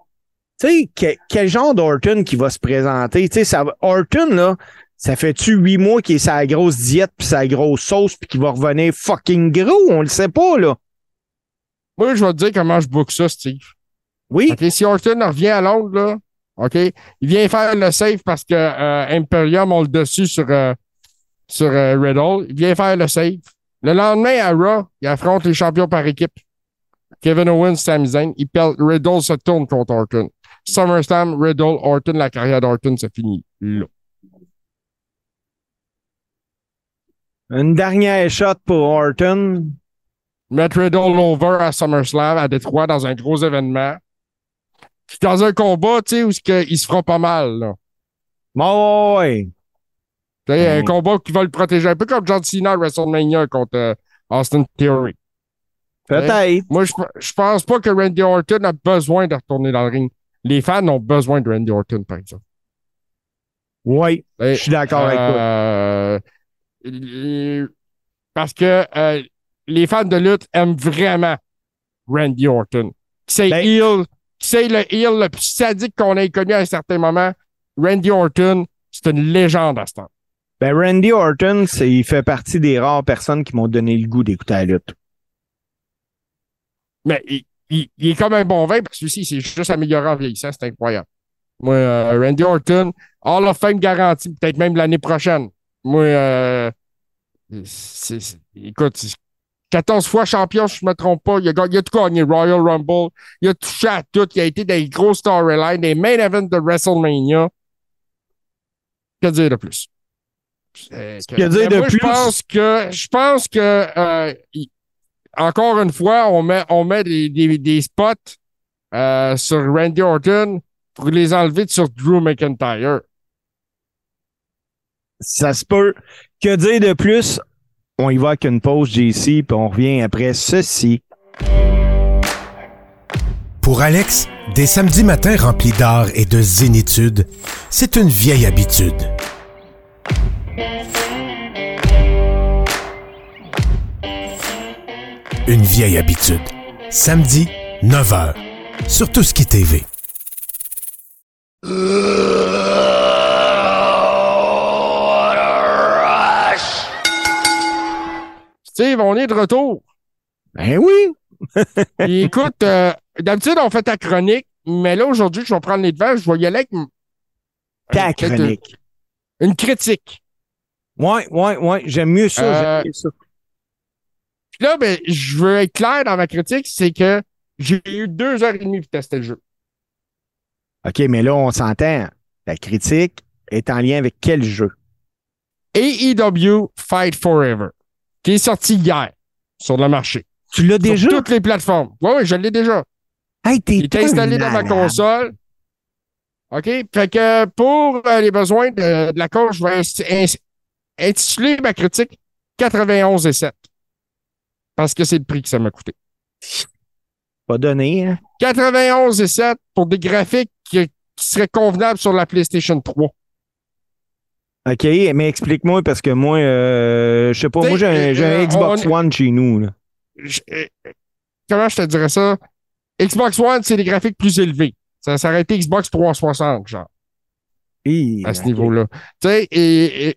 tu sais, que- quel genre d'Orton qui va se présenter? Tu sais, Orton, là, ça fait-tu huit mois qu'il est sa grosse diète puis sa grosse sauce puis qu'il va revenir fucking gros? On le sait pas, là. Moi, je vais te dire comment je book ça, Steve. Oui, OK, si Orton revient à Londres, là, OK, il vient faire le save parce que euh, Imperium ont le dessus sur, euh, sur euh, Riddle. Il vient faire le save. Le lendemain, à Raw, il affronte les champions par équipe. Kevin Owens, Sami Zayn. Il perd, Riddle se tourne contre Orton. SummerSlam, Riddle, Orton, la carrière d'Orton, c'est fini. Là. une dernière shot pour Orton. Mettre Riddle over à SummerSlam, à Détroit, dans un gros événement. Puis dans un combat, tu sais, où il se fera pas mal, là. Bon, ouais. Sais, Un Mm. combat qui va le protéger, un peu comme John Cena à WrestleMania contre euh, Austin Theory. Peut-être. Moi, je, je pense pas que Randy Orton a besoin de retourner dans le ring. Les fans ont besoin de Randy Orton, par exemple. Oui, je suis d'accord avec toi. euh, Parce que euh, les fans de lutte aiment vraiment Randy Orton. C'est Ben- heel, c'est le heel le plus sadique qu'on ait connu à un certain moment. Randy Orton, c'est une légende à ce temps. Ben, Randy Orton, il fait partie des rares personnes qui m'ont donné le goût d'écouter la lutte. Mais il, il- il est comme un bon vin parce que aussi, il s'est juste amélioré en vieillissant. C'est incroyable. Moi, euh, Randy Orton, Hall of Fame garanti, peut-être même l'année prochaine. Moi, euh, écoute, c'est 14 fois champion, si je ne me trompe pas. Il a, il a tout gagné. Royal Rumble. Il a touché à tout. Il a été les gros storylines, des main events de WrestleMania. Que dire de plus? Euh, Que dire de moi, plus? Je pense que, je pense que euh, encore une fois, on met, on met des, des, des spots euh, sur Randy Orton pour les enlever sur Drew McIntyre. Ça se peut. Que dire de plus? On y va avec une pause, JC, puis on revient après ceci. Pour Alex, des samedis matins remplis d'art et de zénitude, c'est une vieille habitude. Une vieille habitude. Samedi, 9h. Sur Tout ce qui TV. Steve, on est de retour. Ben oui. *laughs* Écoute, euh, d'habitude, on fait ta chronique, mais là, aujourd'hui, je vais prendre les devants. Je vais y aller avec Ta chronique. Une critique. Ouais, ouais, ouais. J'aime mieux ça. Euh, j'aime mieux ça. Puis là, ben, je veux être clair dans ma critique, c'est que j'ai eu deux heures et demie pour tester le jeu. OK, mais là, on s'entend. La critique est en lien avec quel jeu? AEW Fight Forever, qui est sorti hier sur le marché. Tu l'as déjà? Sur toutes les plateformes. Oui, oui, je l'ai déjà. Hey, t'es Il est installé dans ma console. OK? Fait que pour euh, les besoins de, de la cause, je vais intituler ma critique 91 et 7. Parce que c'est le prix que ça m'a coûté. Pas donné, hein? 91 et 7 pour des graphiques qui, qui seraient convenables sur la PlayStation 3. OK, mais explique-moi parce que moi, euh, je sais pas, T'sais, moi j'ai un, j'ai un euh, Xbox on- One chez nous. Là. Je- euh, comment je te dirais ça? Xbox One, c'est des graphiques plus élevés. Ça, ça aurait été Xbox 360, genre. À ce niveau-là. Tu sais, et, et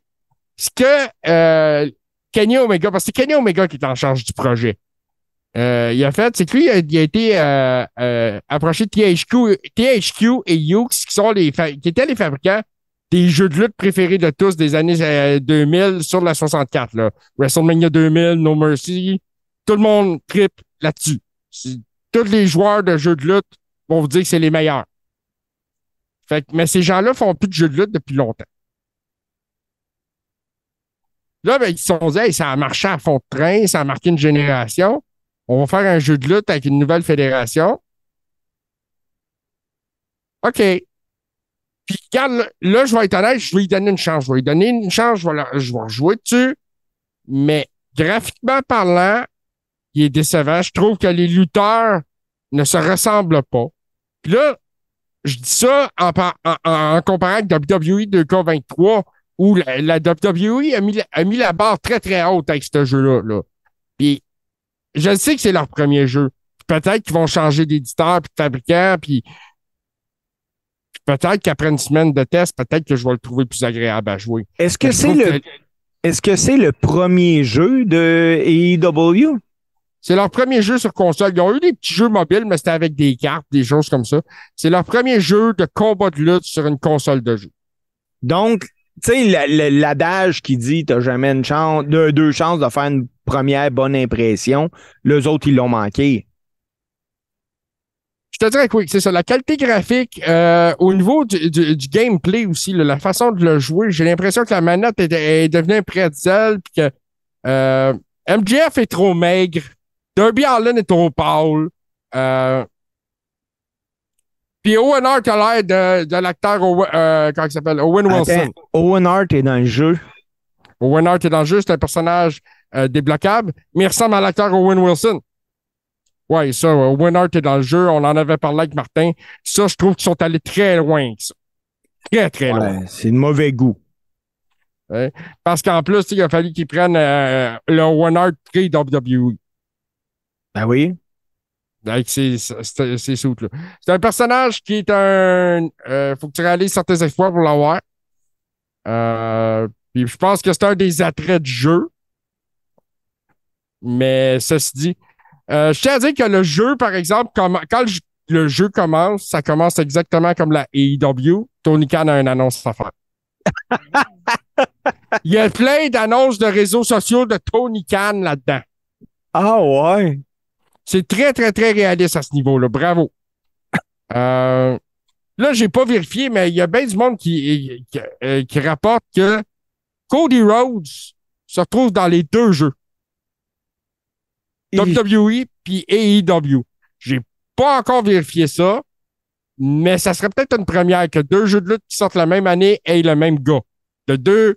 ce que euh, Kenny Omega, parce que Kenny Omega qui est en charge du projet, euh, il a fait, c'est que lui, il a, été euh, euh, approché de THQ, THQ et Hughes, qui sont les qui étaient les fabricants des jeux de lutte préférés de tous des années euh, 2000 sur la 64. Là. WrestleMania 2000, No Mercy, tout le monde tripe là-dessus. Tous les joueurs de jeux de lutte vont vous dire que c'est les meilleurs. Fait mais ces gens-là font plus de jeux de lutte depuis longtemps. Là, ben, ils se sont dit, Hey, ça a marché à fond de train, ça a marqué une génération. On va faire un jeu de lutte avec une nouvelle fédération. OK. Puis, regarde, là, je vais être honnête, je vais lui donner une chance. Je vais lui donner une chance, je vais, la- je vais jouer dessus. Mais graphiquement parlant, il est décevant. Je trouve que les lutteurs ne se ressemblent pas. Puis là, je dis ça en, en- en comparant avec WWE 2K23, où la, la WWE a mis, la- a mis la barre très, très haute avec ce jeu-là. Là. Puis, je sais que c'est leur premier jeu. Peut-être qu'ils vont changer d'éditeur puis de fabricant, puis peut-être qu'après une semaine de test, peut-être que je vais le trouver plus agréable à jouer. Est-ce que c'est le, que est-ce que c'est le premier jeu de AEW? C'est leur premier jeu sur console. Ils ont eu des petits jeux mobiles, mais c'était avec des cartes, des choses comme ça. C'est leur premier jeu de combat de lutte sur une console de jeu. Donc, tu sais, la- la- l'adage qui dit t'as jamais une chance, deux, deux chances de faire une première bonne impression, les autres, ils l'ont manqué. Je te dirais que c'est ça. La qualité graphique, euh, au niveau du, gameplay aussi, la façon de le jouer, j'ai l'impression que la manette est, devenue un pretzel, puis que euh, MJF est trop maigre, Derby Allen est trop pâle, euh, puis Owen Hart a l'air de, de l'acteur, Owen- euh, comment il s'appelle, Owen Wilson. Attends, Owen Hart est dans le jeu. Owen Hart est dans le jeu, c'est un personnage euh, débloquable, mais il ressemble à l'acteur Owen Wilson. Ouais, ça, Owen Hart est dans le jeu, on en avait parlé avec Martin. Ça, je trouve qu'ils sont allés très loin que ça. Très, très loin. C'est de mauvais goût. Parce qu'en plus, il a fallu qu'ils prennent euh, le Owen Hart pré-WWE Ben oui. Avec ses, ses soutes, là. C'est un personnage qui est un... euh, faut que tu réalises certains exploits pour l'avoir. Euh, puis je pense que c'est un des attraits du jeu. Mais ceci dit, euh, je tiens à dire que le jeu, par exemple, comme, quand le, le jeu commence, ça commence exactement comme la AEW. Tony Khan a une annonce à faire. *laughs* Il y a plein d'annonces de réseaux sociaux de Tony Khan là-dedans. Ah ouais? C'est très, très, très réaliste à ce niveau-là. Bravo. Euh, là, j'ai pas vérifié, mais il y a bien du monde qui, qui, euh, qui rapporte que Cody Rhodes se retrouve dans les deux jeux. WWE puis AEW. J'ai pas encore vérifié ça, mais ça serait peut-être une première que deux jeux de lutte qui sortent la même année aient le même gars. De deux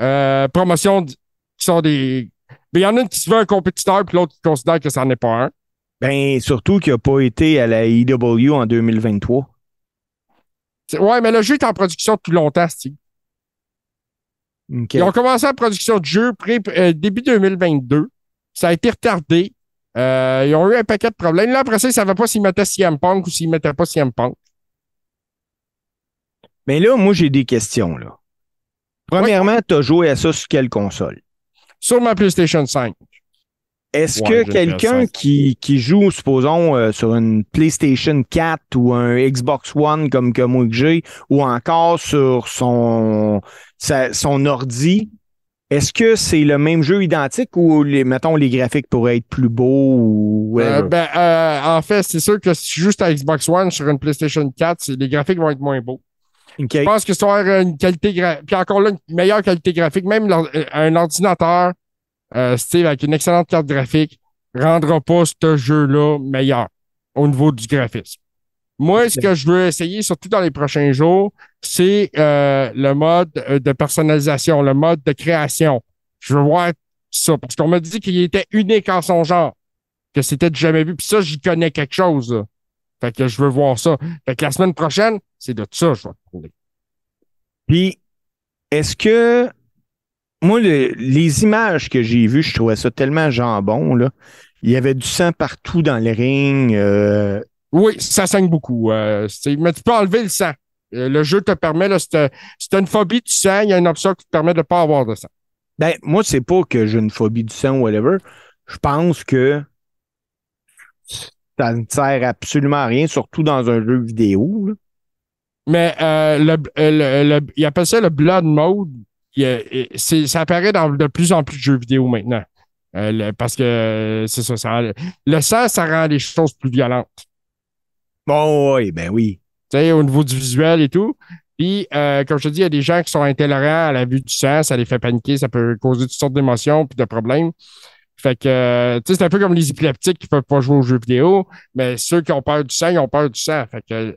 euh, promotions qui sont des. Mais il y en a une qui se veut un compétiteur, puis l'autre qui considère que ça n'en est pas un. Ben, surtout qu'il n'a pas été à la EW en 2023. C'est- Ouais, mais le jeu est en production depuis longtemps, Steve. Ils ont commencé la production du jeu pré- euh, début 2022. Ça a été retardé. Euh, ils ont eu un paquet de problèmes. Là, après ça, ils ne savaient pas s'ils mettaient CM Punk ou s'ils ne mettaient pas CM Punk. Mais là, moi, j'ai des questions. Là. Premièrement, tu as joué à ça sur quelle console? Sur ma PlayStation 5. Est-ce Ouais, que quelqu'un PS5. qui, qui joue, supposons, euh, sur une PlayStation 4 ou un Xbox One comme que moi que j'ai, ou encore sur son, sa- son ordi, est-ce que c'est le même jeu identique ou, les, mettons, les graphiques pourraient être plus beaux ou Euh, ben, euh, en fait, c'est sûr que si tu joues à Xbox One sur une PlayStation 4, c'est- les graphiques vont être moins beaux. Je pense que ça va avoir une qualité gra- Puis encore là, une meilleure qualité graphique. Même euh, un ordinateur, euh, Steve, avec une excellente carte graphique, rendra pas ce jeu-là meilleur au niveau du graphisme. Moi, ce que je veux essayer, surtout dans les prochains jours, c'est euh, le mode euh, de personnalisation, le mode de création. Je veux voir ça. Parce qu'on m'a dit qu'il était unique en son genre. Que c'était jamais vu. Puis ça, j'y connais quelque chose. là. Fait que je veux voir ça. Fait que la semaine prochaine, c'est de ça je trouver. Puis, est-ce que. Moi, le- les images que j'ai vues, je trouvais ça tellement jambon. Là. Il y avait du sang partout dans le ring. euh, Oui, ça saigne beaucoup. euh, mais tu peux enlever le sang. Euh, le jeu te permet, là, si t'as une phobie du sang, il y a une option qui te permet de ne pas avoir de sang. Ben, moi, c'est pas que j'ai une phobie du sang ou whatever. Je pense que ça ne sert absolument à rien, surtout dans un jeu vidéo. là. Mais euh, le, euh, le, le- il appelle ça le blood mode. Il, c'est- ça apparaît dans de plus en plus de jeux vidéo maintenant. Euh, le- parce que euh, c'est ça, ça. Le sang, ça rend les choses plus violentes. Bon, oui, ben oui. Tu sais, au niveau du visuel et tout. Puis, euh, comme je te dis, il y a des gens qui sont intolérants à la vue du sang, ça les fait paniquer, ça peut causer toutes sortes d'émotions puis de problèmes. Fait que, euh, tu sais, c'est un peu comme les épileptiques qui peuvent pas jouer aux jeux vidéo, mais ceux qui ont peur du sang, ils ont peur du sang. Fait que,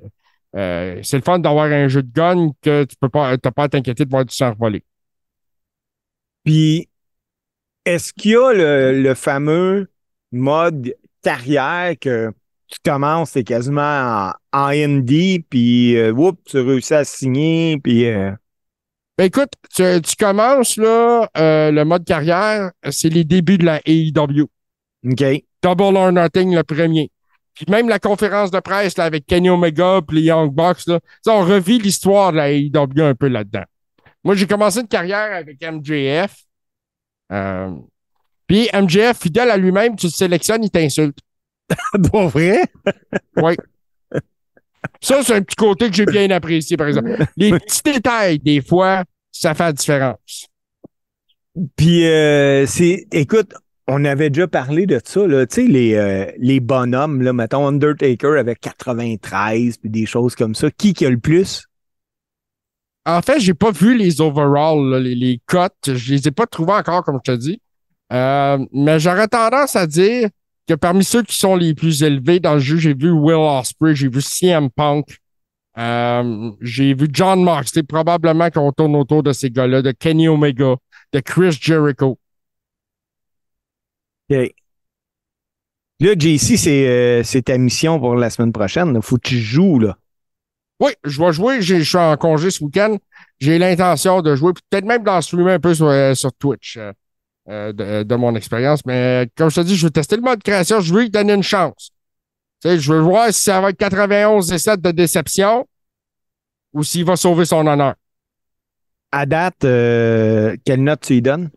euh, c'est le fun d'avoir un jeu de gun que tu peux pas, t'as pas à t'inquiéter de voir du sang voler. Puis, est-ce qu'il y a le, le fameux mode carrière que tu commences, c'est quasiment en, en puis euh, oups, tu réussis à signer, puis euh, Ben écoute, tu, tu commences là, euh, le mode carrière, c'est les débuts de la AEW. OK. Double or Nothing, le premier. Puis même la conférence de presse là, avec Kenny Omega puis les Young Bucks, là, ça, on revit l'histoire de la AEW un peu là-dedans. Moi, j'ai commencé une carrière avec MJF. Euh, puis MJF, fidèle à lui-même, tu le sélectionnes, il t'insulte. *laughs* Pour vrai? *laughs* Oui. Ça, c'est un petit côté que j'ai bien apprécié, par exemple. Les *laughs* petits détails, des fois, ça fait la différence. Puis, euh, c'est, écoute, on avait déjà parlé de ça, là, tu sais, les, euh, les bonhommes, là, mettons, Undertaker avec 93, puis des choses comme ça. Qui a le plus? En fait, j'ai pas vu les overalls, les, les cotes. Je les ai pas trouvés encore, comme je te dis. Euh, mais j'aurais tendance à dire que parmi ceux qui sont les plus élevés dans le jeu, j'ai vu Will Ospreay, j'ai vu CM Punk, euh, j'ai vu John Moxley, probablement qu'on tourne autour de ces gars-là, de Kenny Omega, de Chris Jericho. Là, JC, c'est, euh, c'est ta mission pour la semaine prochaine. Il faut que tu joues, là. Oui, je vais jouer. Je suis en congé ce week-end. J'ai l'intention de jouer, peut-être même d'en streamer un peu sur, euh, sur Twitch euh, de, de mon expérience. Mais comme je te dis, je veux tester le mode création. Je veux lui donner une chance. Tu sais, je veux voir si ça va être 91 et 7 de déception ou s'il va sauver son honneur. À date, quelle note tu lui donnes?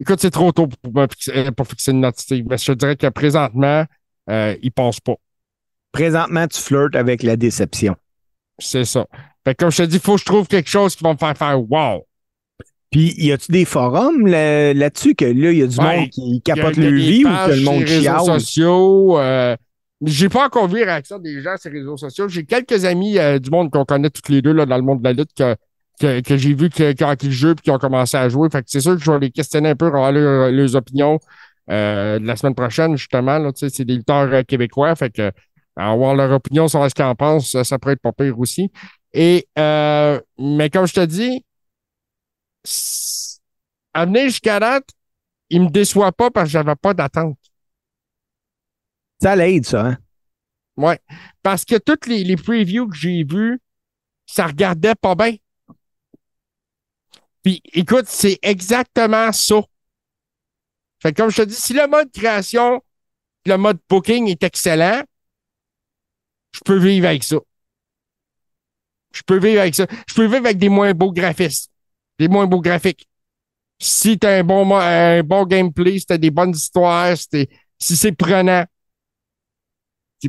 Écoute, c'est trop tôt pour, me fixer, pour fixer une note, Steve, mais je te dirais que présentement, euh, il pense pas. Présentement, tu flirtes avec la déception. C'est ça. Fait que comme je te dis, il faut que je trouve quelque chose qui va me faire faire wow. Puis, y a-tu des forums là- là-dessus que là, il y a du Ouais, monde qui capote le vie ou que le monde les réseaux chiale? sociaux. Euh, j'ai pas encore vu la réaction des gens sur les réseaux sociaux. J'ai quelques amis euh, du monde qu'on connaît tous les deux là, dans le monde de la lutte que, que, que j'ai vu que- qui ont le jeu et qui ont commencé à jouer. Fait que c'est sûr que je vais les questionner un peu, avoir leurs, leurs opinions euh, de la semaine prochaine, justement. Là, c'est des lutteurs euh, québécois. Fait que avoir leur opinion sur ce qu'ils en pensent, ça, ça pourrait être pas pire aussi. Et euh, mais comme je te dis, venir jusqu'à date, il me déçoit pas parce que j'avais pas d'attente. Ça l'aide, ça, hein? Ouais. Parce que toutes les, les previews que j'ai vues, ça regardait pas bien. Puis écoute, c'est exactement ça. Fait que comme je te dis, si le mode création, le mode booking est excellent, je peux vivre avec ça. Je peux vivre avec ça. Je peux vivre avec des moins beaux graphismes, des moins beaux graphiques. Si t'as un bon, un bon gameplay, si t'as des bonnes histoires, si, si c'est prenant.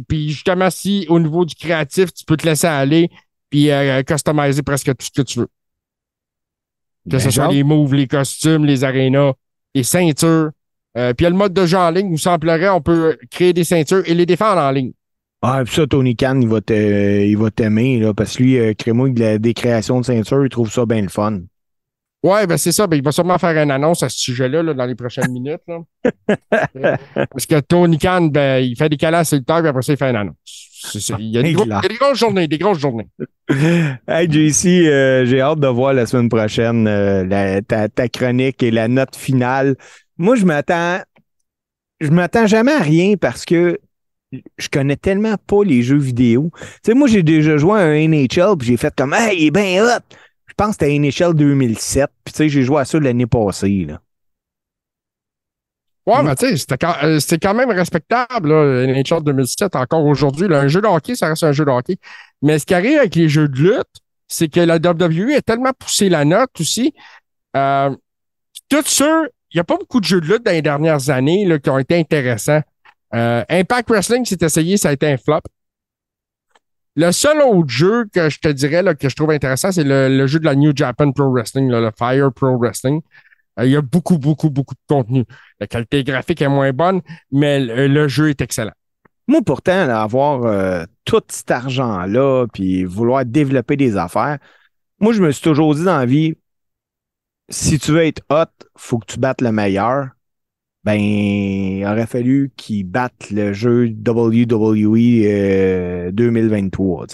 Puis justement, si au niveau du créatif, tu peux te laisser aller puis euh, customiser presque tout ce que tu veux. Que Ben, ce soit genre. les moves, les costumes, les arénas, les ceintures. Euh, puis il y a le mode de jeu en ligne où semblerait on peut créer des ceintures et les défendre en ligne. Ah, puis ça, Tony Khan, il va il t'aimer, là, parce que lui, euh, Crémo, de la- des créations de ceinture, il trouve ça bien le fun. Ouais, ben c'est ça. Ben, il va sûrement faire une annonce à ce sujet-là là, dans les prochaines *laughs* minutes. là. Parce que Tony Khan, ben, il fait des câlins sur le terre, puis après ça, il fait une annonce. C'est- Il y, a des gros- il y a des grosses journées, des grosses journées. *laughs* Hey, JC, euh, j'ai hâte de voir la semaine prochaine euh, la- ta, ta chronique et la note finale. Moi, je m'attends. Je m'attends jamais à rien parce que je connais tellement pas les jeux vidéo. Tu sais, moi, j'ai déjà joué à un NHL, puis j'ai fait comme Hey, il est bien hot! Je pense que c'était NHL 2007, puis tu sais, j'ai joué à ça l'année passée. Là. Ouais, mais tu sais, c'était quand, euh, même respectable, là, NHL 2007, encore aujourd'hui. Un jeu de hockey, ça reste un jeu de hockey. Mais ce qui arrive avec les jeux de lutte, c'est que la WWE a tellement poussé la note aussi. Euh, tout sûr, il n'y a pas beaucoup de jeux de lutte dans les dernières années qui ont été intéressants. Euh, Impact Wrestling s'est essayé, ça a été un flop. Le seul autre jeu que je te dirais que je trouve intéressant, c'est le, le jeu de la New Japan Pro Wrestling, le Fire Pro Wrestling. Euh, il y a beaucoup, beaucoup, beaucoup de contenu. La qualité graphique est moins bonne, mais le, le jeu est excellent. Moi, pourtant, avoir euh, tout cet argent-là, puis vouloir développer des affaires. Moi, je me suis toujours dit dans la vie, si tu veux être hot, faut que tu battes le meilleur. Ben, il aurait fallu qu'ils battent le jeu WWE euh, 2023,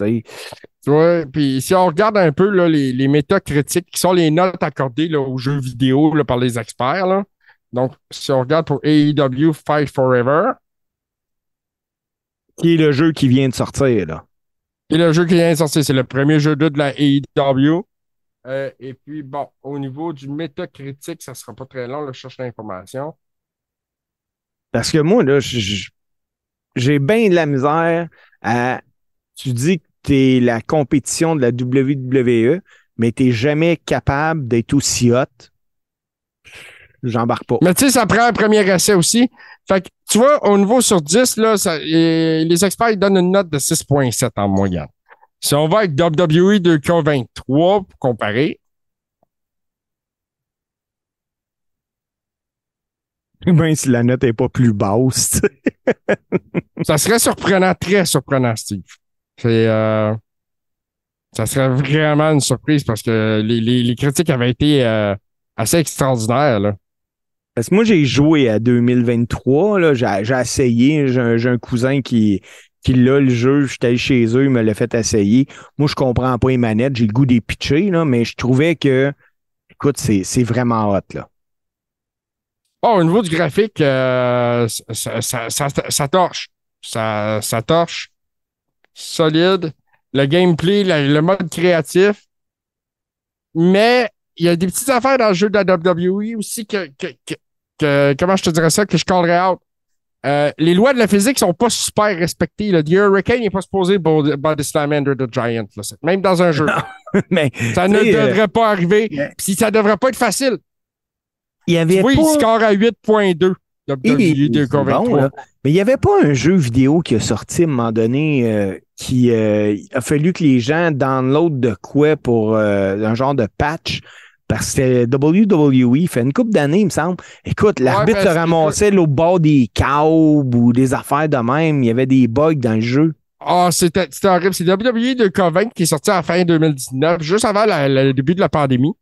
tu puis si on regarde un peu là, les, les métacritiques, qui sont les notes accordées là, aux jeux vidéo là, par les experts, là. donc si on regarde pour AEW Fight Forever, Qui est le jeu qui vient de sortir, là? et le jeu qui vient de sortir, c'est le premier jeu de la AEW. Euh, et puis, bon, au niveau du métacritique, ça sera pas très long, là, je cherche l'information. Parce que moi, là, j'ai bien de la misère à. Tu dis que tu es la compétition de la WWE, mais tu jamais capable d'être aussi hot. J'embarque pas. Mais tu sais, ça prend un premier essai aussi. Fait que, tu vois, au niveau sur 10, là, ça- et les experts ils donnent une note de 6.7 en moyenne. Si on va avec WWE 2K23 pour comparer, *laughs* Ben, si la note est pas plus basse. ça serait surprenant, très surprenant, Steve. C'est, euh, ça serait vraiment une surprise parce que les, les, les critiques avaient été euh, assez extraordinaires. Là. Parce que moi, j'ai joué à 2023. là. J'ai j'ai essayé. J'ai un, j'ai un cousin qui, qui l'a le jeu. J'étais allé chez eux, il me l'a fait essayer. Moi, je comprends pas les manettes. J'ai le goût des pitcher, là, mais je trouvais que, écoute, c'est c'est vraiment hot. Là. Oh, au niveau du graphique, euh, ça, ça, ça, ça torche. Ça, ça torche. Solide. Le gameplay, le, le mode créatif. Mais il y a des petites affaires dans le jeu de la WWE aussi que, que, que, que- comment je te dirais ça, que je callerais out. Euh, les lois de la physique sont pas super respectées. Là. The Hurricane n'est pas supposé body body slam under the Giant. là. Même dans un jeu. *laughs* mais ça ne euh, devrait pas arriver. Puis ça devrait pas être facile. il y avait pas... il score à 8.2. 2K23. bon, là. Mais il n'y avait pas un jeu vidéo qui a sorti à un moment donné euh, qui euh, a fallu que les gens downloadent de quoi pour euh, un genre de patch? Parce que c'était WWE, il fait une couple d'années, il me semble. Écoute, l'arbitre ben, se ramassait au bord des câbles ou des affaires de même. Il y avait des bugs dans le jeu. Ah, c'était c'était horrible. C'est WWE 2K20 qui est sorti à la fin 2019, juste avant la- le début de la pandémie.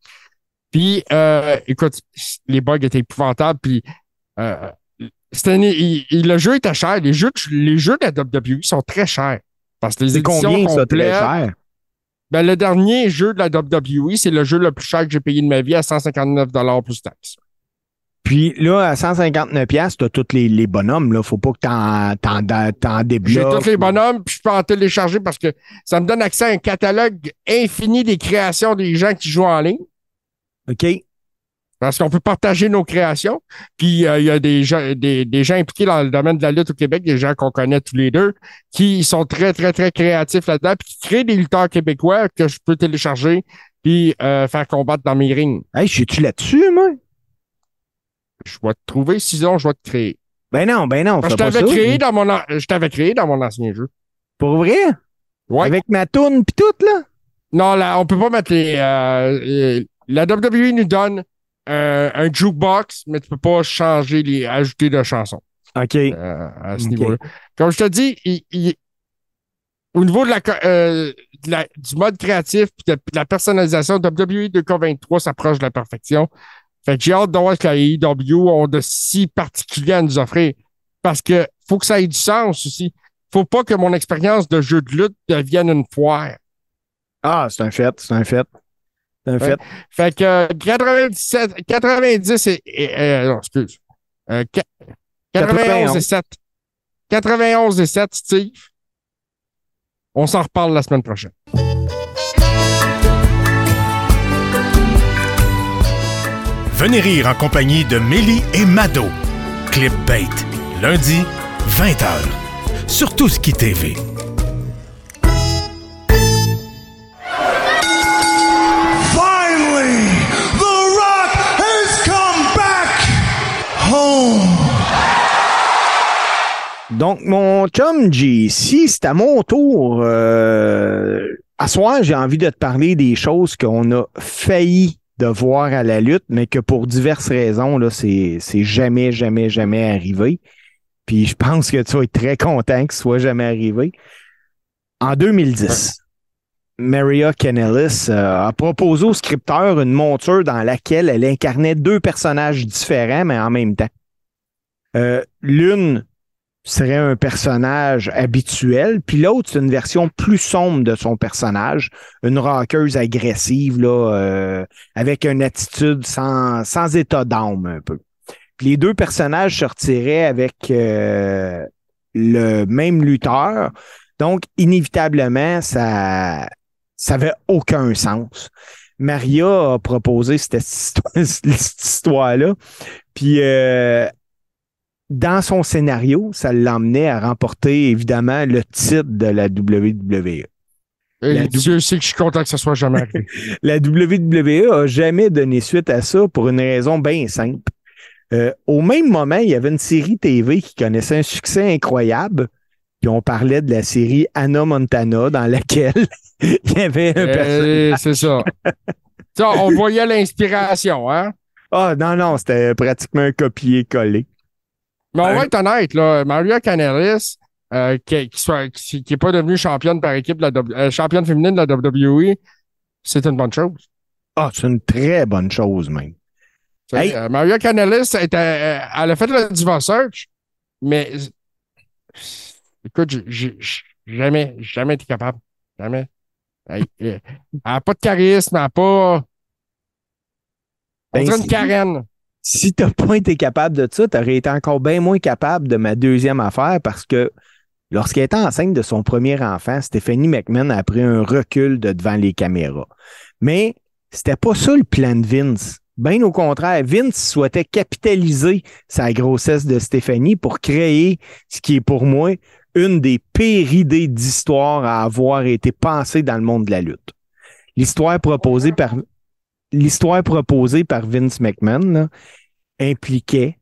Puis, euh, écoute, les bugs étaient épouvantables. Puis, euh, il- il- le jeu était cher. Les jeux, de- les jeux de la WWE sont très chers. Parce que les éditions combien ça, très complètes, cher? ben, le dernier jeu de la WWE, c'est le jeu le plus cher que j'ai payé de ma vie à 159 plus taxes. Puis là, à 159$, piastres, t'as tous les, les bonhommes. Là. Faut pas que t'en, t'en, t'en J'ai tous les bonhommes, puis je peux en télécharger parce que ça me donne accès à un catalogue infini des créations des gens qui jouent en ligne. OK. Parce qu'on peut partager nos créations. Puis euh, il y a des gens, des, des gens impliqués dans le domaine de la lutte au Québec, des gens qu'on connaît tous les deux, qui sont très, très, très créatifs là-dedans, puis qui créent des lutteurs québécois que je peux télécharger puis euh, faire combattre dans mes rings. Hey, je suis-tu là-dessus, moi? Je vais te trouver, sinon je vais te créer. Ben non, ben non, Parce je t'avais créé dans mon an- je t'avais créé dans mon ancien jeu. Pour vrai? Ouais. Avec ma toune pis tout, là? Non, là, on peut pas mettre les. euh, les- la WWE nous donne euh, un jukebox, mais tu peux pas changer les ajouter de chansons OK. euh, à ce niveau-là. Comme je te dis, il- il- au niveau de la, euh, de la- du mode créatif et de, de la personnalisation, WWE 2K23 s'approche de la perfection. Fait que j'ai hâte de voir ce que la AEW ont de si particulier à nous offrir. Parce que faut que ça ait du sens aussi. Faut pas que mon expérience de jeu de lutte devienne une foire. Ah, c'est un fait, c'est un fait. Un fait? Fait que euh, 97, 90 et, et- euh, non, excuse. Euh, qua- 91 et 7. 91 et 7, Steve. On s'en reparle la semaine prochaine. Venez rire en compagnie de Mélie et Mado. Clipbait, lundi, 20h. Sur Tout Ski TV. Donc, mon chum JC, c'est à mon tour. Euh, à soir, j'ai envie de te parler des choses qu'on a failli de voir à la lutte, mais que pour diverses raisons, là, c'est, c'est jamais, jamais, jamais arrivé. Puis je pense que tu vas être très content que ce soit jamais arrivé. En 2010, Maria Kanellis euh, a proposé au scripteur une monture dans laquelle elle incarnait deux personnages différents, mais en même temps. Euh, L'une serait un personnage habituel, puis l'autre, c'est une version plus sombre de son personnage, une rockeuse agressive, là, euh, avec une attitude sans, sans état d'âme un peu. Puis les deux personnages sortiraient avec euh, le même lutteur, donc inévitablement, ça ça avait aucun sens. Maria a proposé cette, histoire- *laughs* cette histoire-là, puis euh, dans son scénario, ça l'emmenait à remporter évidemment le titre de la WWE. La Dieu sait que je suis content que ça soit jamais arrivé. *laughs* La WWE a jamais donné suite à ça pour une raison bien simple. Euh, au même moment, il y avait une série TV qui connaissait un succès incroyable. Puis on parlait de la série Anna Montana, dans laquelle *laughs* il y avait un personnage. Euh, c'est ça. Ça, on voyait l'inspiration, hein? Ah non, non, c'était pratiquement un copier-coller. Mais on Un- va être honnête, là, Maria Canellis, euh, qui, qui, soit, qui, qui est pas devenue championne par équipe, de la euh, championne féminine de la WWE, c'est une bonne chose. Ah, c'est une très bonne chose, même. Hey. euh, Maria Canellis, était, euh, elle a fait le Diva Search, mais écoute, j'ai- jamais, jamais été capable. Jamais. Elle elle a pas de charisme, elle a pas. On Ben, dirait une Karen. Si t'as pas été capable de ça, t'aurais été encore bien moins capable de ma deuxième affaire parce que lorsqu'elle était enceinte de son premier enfant, Stephanie McMahon a pris un recul de devant les caméras. Mais c'était pas ça le plan de Vince. Bien au contraire, Vince souhaitait capitaliser sa grossesse de Stéphanie pour créer ce qui est pour moi une des pires idées d'histoire à avoir été pensée dans le monde de la lutte. L'histoire proposée par l'histoire proposée par Vince McMahon là, impliquait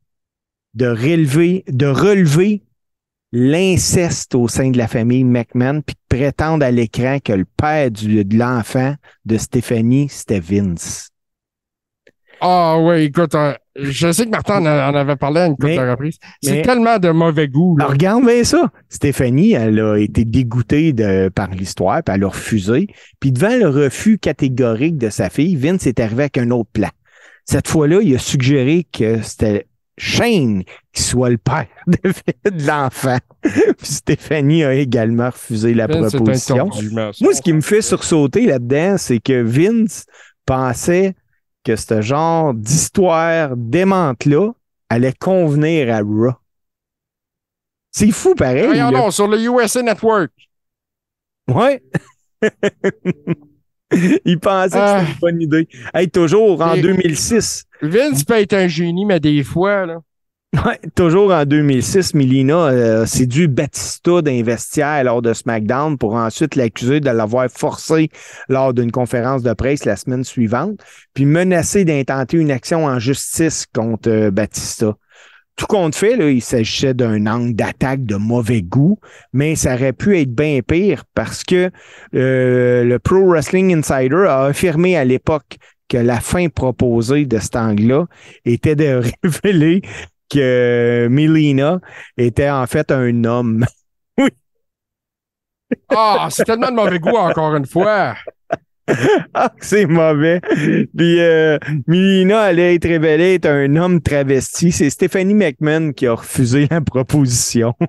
de relever, de relever l'inceste au sein de la famille McMahon, puis de prétendre à l'écran que le père du- de l'enfant de Stéphanie, c'était Vince. Ah oui, écoute, euh, je sais que Martin en, avait parlé à une couple Mais- de reprises. C'est tellement de mauvais goût. Là. Alors, regarde bien ça. Stéphanie, elle a été dégoûtée de, par l'histoire, puis elle a refusé. Puis devant le refus catégorique de sa fille, Vince est arrivé avec un autre plan. Cette fois-là, il a suggéré que c'était Shane qui soit le père *laughs* de, de l'enfant. Puis Stéphanie a également refusé la Vince, proposition. Moi, ce qui me fait sursauter là-dedans, c'est que Vince pensait que ce genre d'histoire démente-là allait convenir à Raw. C'est fou pareil. Voyons donc, sur le USA Network. Ouais. *laughs* Il pensait que Ah. c'était une bonne idée. Hey, toujours en Et- 2006. Vince peut être un génie, mais des fois, là. Ouais, toujours en 2006, Milina euh, séduit Batista d'un vestiaire lors de SmackDown pour ensuite l'accuser de l'avoir forcé lors d'une conférence de presse la semaine suivante, puis menacé d'intenter une action en justice contre euh, Batista. Tout compte fait, là, il s'agissait d'un angle d'attaque de mauvais goût, mais ça aurait pu être bien pire parce que euh, le Pro Wrestling Insider a affirmé à l'époque que la fin proposée de cet angle-là était de *laughs* révéler que Melina était en fait un homme. *laughs* Ah, c'est tellement de mauvais goût, encore une fois. Ah, c'est mauvais. Puis euh, Melina allait être révélée être un homme travesti. C'est Stephanie McMahon qui a refusé la proposition. *laughs*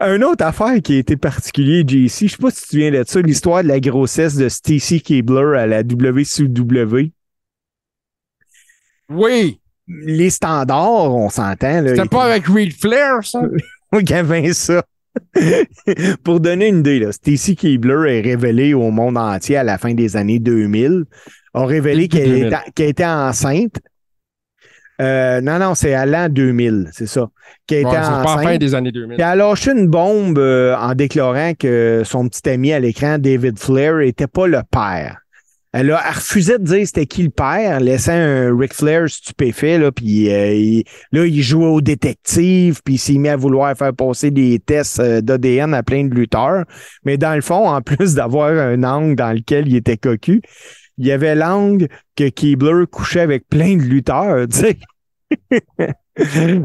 Un autre affaire qui a été particulier, JC, je sais pas si tu te souviens de ça, l'histoire de la grossesse de Stacy Keebler à la WCW. Oui. Les standards, on s'entend. C'était pas avec Reed Flair, ça? *laughs* Gavin, ça. *laughs* Pour donner une idée, là, Stacy Keebler est révélée au monde entier à la fin des années 2000. A révélé qu'elle 2000. était, enceinte. Euh, non, non, c'est à l'an 2000, c'est ça. Ouais, c'est pas en fin des années 2000. Puis elle a lâché une bombe euh, en déclarant que son petit ami à l'écran, David Flair, était pas le père. Elle a refusait de dire c'était qui le père, laissant un Ric Flair stupéfait, là, puis euh, il- là, il jouait au détective, puis il s'est mis à vouloir faire passer des tests euh, d'ADN à plein de lutteurs. Mais dans le fond, en plus d'avoir un angle dans lequel il était cocu, il y avait l'angle que Keebler couchait avec plein de lutteurs, *laughs* tu sais. *laughs*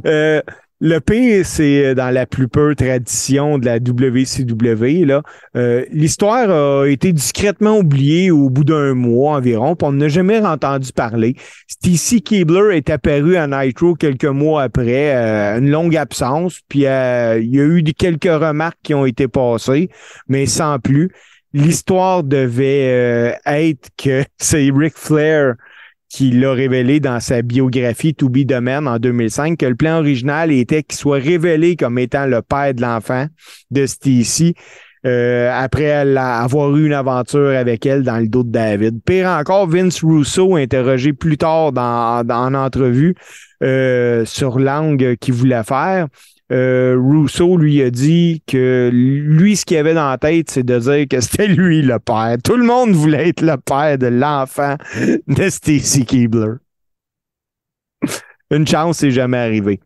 Euh, Le pire, c'est dans la plus pure tradition de la WCW. Là. Euh, L'histoire a été discrètement oubliée au bout d'un mois environ, puis on n'a jamais entendu parler. Stacy Keebler est apparu à Nitro quelques mois après, euh, une longue absence, puis euh, il y a eu quelques remarques qui ont été passées, mais sans plus. L'histoire devait euh, être que *laughs* c'est Ric Flair qui l'a révélé dans sa biographie To Be Man en 2005, que le plan original était qu'il soit révélé comme étant le père de l'enfant de Stacy. euh, après avoir eu une aventure avec elle dans le dos de David. Pire encore, Vince Russo, interrogé plus tard dans, dans en entrevue euh, sur l'angle qu'il voulait faire, euh, Rousseau lui a dit que lui, ce qu'il avait dans la tête, c'est de dire que c'était *laughs* lui le père. Tout le monde voulait être le père de l'enfant de Stacy Keebler. Une chance, c'est jamais arrivé.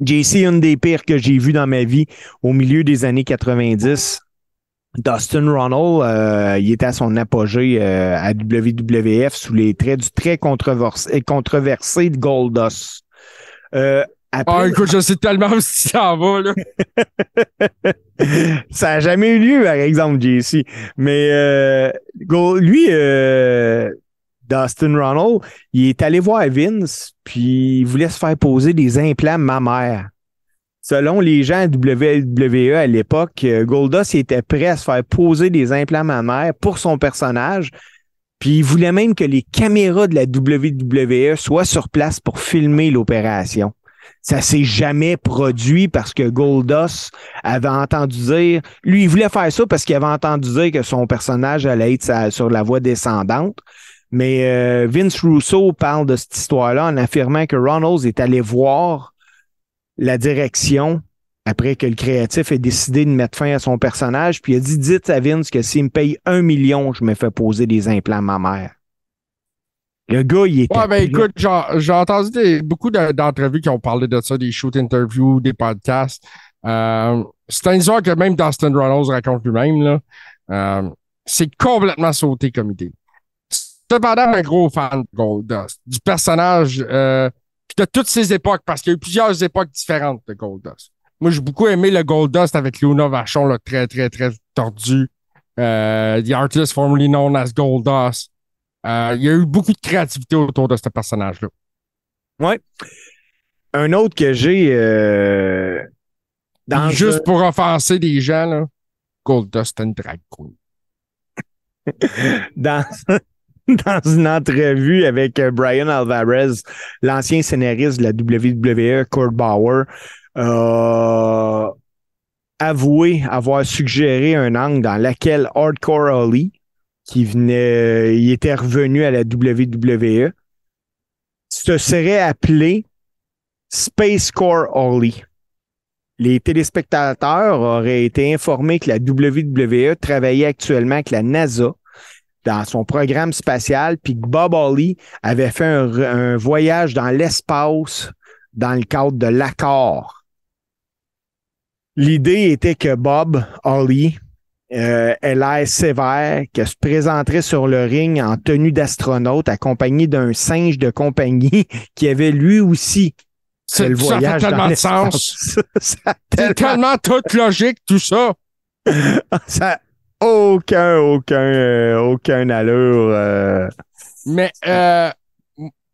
JC, une des pires que j'ai vues dans ma vie au milieu des années 90. Dustin Ronald, euh, il était à son apogée euh, à WWF sous les traits du très controversé, controversé de Goldust. Après- Ah, écoute, je sais tellement où *laughs* ça va, là. ça n'a jamais eu lieu, par exemple, JC. Mais euh, lui, euh, Dustin Ronald, il est allé voir Vince, puis il voulait se faire poser des implants mammaires. Selon les gens à WWE à l'époque, euh, Goldust était prêt à se faire poser des implants mammaires pour son personnage. Puis il voulait même que les caméras de la WWE soient sur place pour filmer l'opération. Ça s'est jamais produit parce que Goldust avait entendu dire, lui, il voulait faire ça parce qu'il avait entendu dire que son personnage allait être sur la voie descendante. Mais euh, Vince Russo parle de cette histoire-là en affirmant que Ronalds est allé voir la direction après que le créatif ait décidé de mettre fin à son personnage, puis il a dit Dites à Vince que s'il me paye un million, je me fais poser des implants mammaires. Le gars, il était. Ouais, ben écoute, j'ai entendu des- beaucoup de- d'entrevues qui ont parlé de ça, des shoot interviews, des podcasts. Euh, c'est une histoire que même Dustin Reynolds raconte lui-même. Euh, c'est complètement sauté comme idée. Cependant, un gros fan de Goldust, du personnage, euh, de toutes ses époques, parce qu'il y a eu plusieurs époques différentes de Goldust. Moi, j'ai beaucoup aimé le Goldust avec Luna Vachon, là, très, très, très tordu. The artist formerly known as Goldust. Euh, il y a eu beaucoup de créativité autour de ce personnage-là. Un autre que j'ai. euh, dans Juste pour offenser des gens, là, Goldust, une drag queen. *laughs* dans, *laughs* dans une entrevue avec euh, Brian Alvarez, l'ancien scénariste de la WWE, Kurt Bauer, a avoué avoir suggéré un angle dans lequel Hardcore Holly, qui venait, il était revenu à la WWE, se serait appelé Space Core Holly. Les téléspectateurs auraient été informés que la WWE travaillait actuellement avec la NASA dans son programme spatial, puis que Bob Holly avait fait un, un voyage dans l'espace dans le cadre de l'accord. L'idée était que Bob Holly euh, ait l'air sévère, que se présenterait sur le ring en tenue d'astronaute, accompagné d'un singe de compagnie *laughs* qui avait lui aussi C'est- le Ça fait voyage tellement de sens. *laughs* ça a C'est tellement- tellement toute logique, tout ça. *laughs* ça a aucun, aucun, euh, aucun allure. euh. Mais euh, m-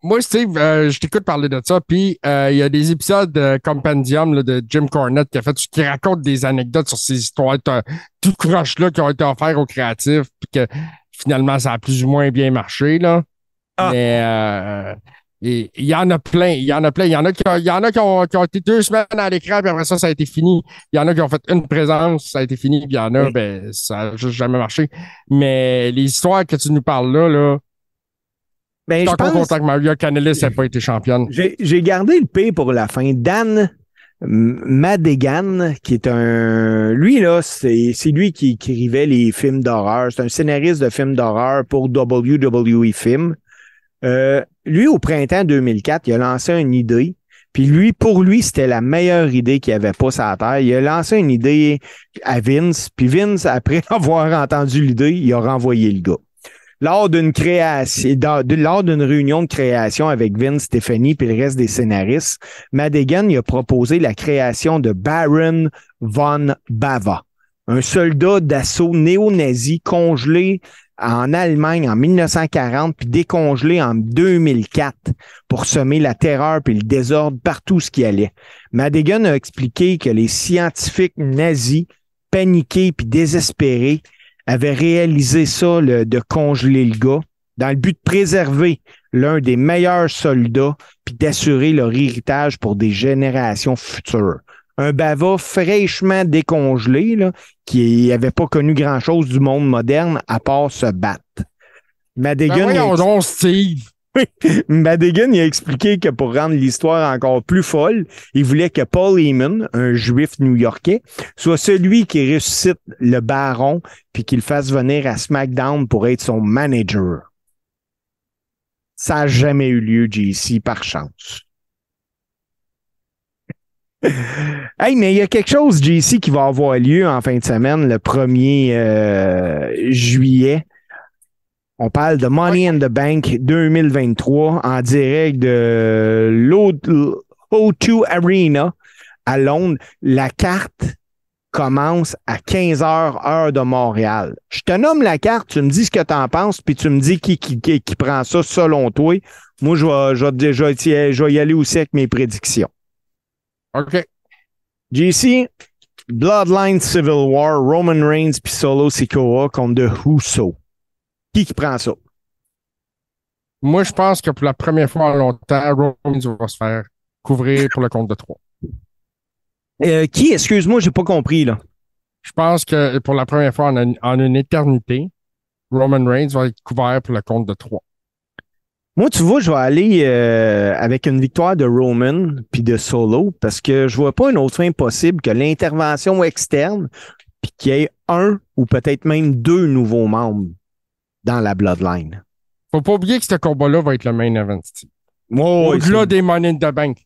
moi, Steve, euh, je t'écoute parler de ça, puis euh, il y a des épisodes de Compendium là, de Jim Cornette qui a fait, qui raconte des anecdotes sur ces histoires tout croche-là qui ont été offertes aux créatifs, puis que finalement, ça a plus ou moins bien marché. Là. Ah. Mais euh, il y en a plein, il y en a plein. Il y en a qui, y en a qui ont, qui ont été deux semaines à l'écran, puis après ça, ça a été fini. Il y en a qui ont fait une présence, ça a été fini, puis il y en a, Oui. ben, ça n'a juste jamais marché. Mais les histoires que tu nous parles là, là, Ben, je suis je encore pense- content que Maria Canelis n'ait pas été championne. J'ai gardé le P pour la fin. Dan M- Madigan, qui est un. Lui, là, c'est lui qui écrivait les films d'horreur. C'est un scénariste de films d'horreur pour WWE Film. Euh, lui, au printemps 2004, il a lancé une idée. Puis lui, pour lui, c'était la meilleure idée qu'il avait pas sur la terre. Il a lancé une idée à Vince. Puis Vince, après *laughs* avoir entendu l'idée, il a renvoyé le gars. Lors d'une réunion de création avec Vince, Stephanie et le reste des scénaristes, Madigan il a proposé la création de Baron von Bava, un soldat d'assaut néo-nazi congelé en Allemagne en 1940 puis décongelé en 2004 pour semer la terreur puis le désordre partout ce qui allait. Madigan a expliqué que les scientifiques nazis, paniqués puis désespérés, avaient réalisé ça, le- de congeler le gars, dans le but de préserver l'un des meilleurs soldats puis d'assurer leur héritage pour des générations futures. Un bava fraîchement décongelé, là, qui n'avait pas connu grand-chose du monde moderne à part se battre. Ben il a voyons donc, Steve. Madigan a expliqué que pour rendre l'histoire encore plus folle, il voulait que Paul Heyman, un juif new-yorkais, soit celui qui ressuscite le baron puis qu'il fasse venir à SmackDown pour être son manager. Ça n'a jamais eu lieu, JC, par chance. *laughs* Hey, mais il y a quelque chose, JC, qui va avoir lieu en fin de semaine, le 1er euh, juillet. On parle de Money in the Bank 2023 en direct de l'O2 Arena à Londres. La carte commence à 15 heures, heure de Montréal. Je te nomme la carte, tu me dis ce que tu en penses, puis tu me dis qui, qui, qui, qui prend ça selon toi. Moi, je vais, je, vais, je, vais, je vais y aller aussi avec mes prédictions. OK. JC, Bloodline Civil War, Roman Reigns puis Solo Sikoa contre The Husso. Qui qui prend ça? Moi, je pense que pour la première fois en longtemps, Rollins va se faire couvrir pour le compte de 3. Euh, qui, excuse-moi, j'ai pas compris, là. Je pense que pour la première fois en, en une éternité, Roman Reigns va être couvert pour le compte de 3. Moi, tu vois, je vais aller euh, avec une victoire de Roman puis de Solo parce que je vois pas une autre fin possible que l'intervention externe puis qu'il y ait un ou peut-être même deux nouveaux membres dans la Bloodline. Faut pas oublier que ce combat-là va être le main event. Oh, Au-delà des Money in the Bank.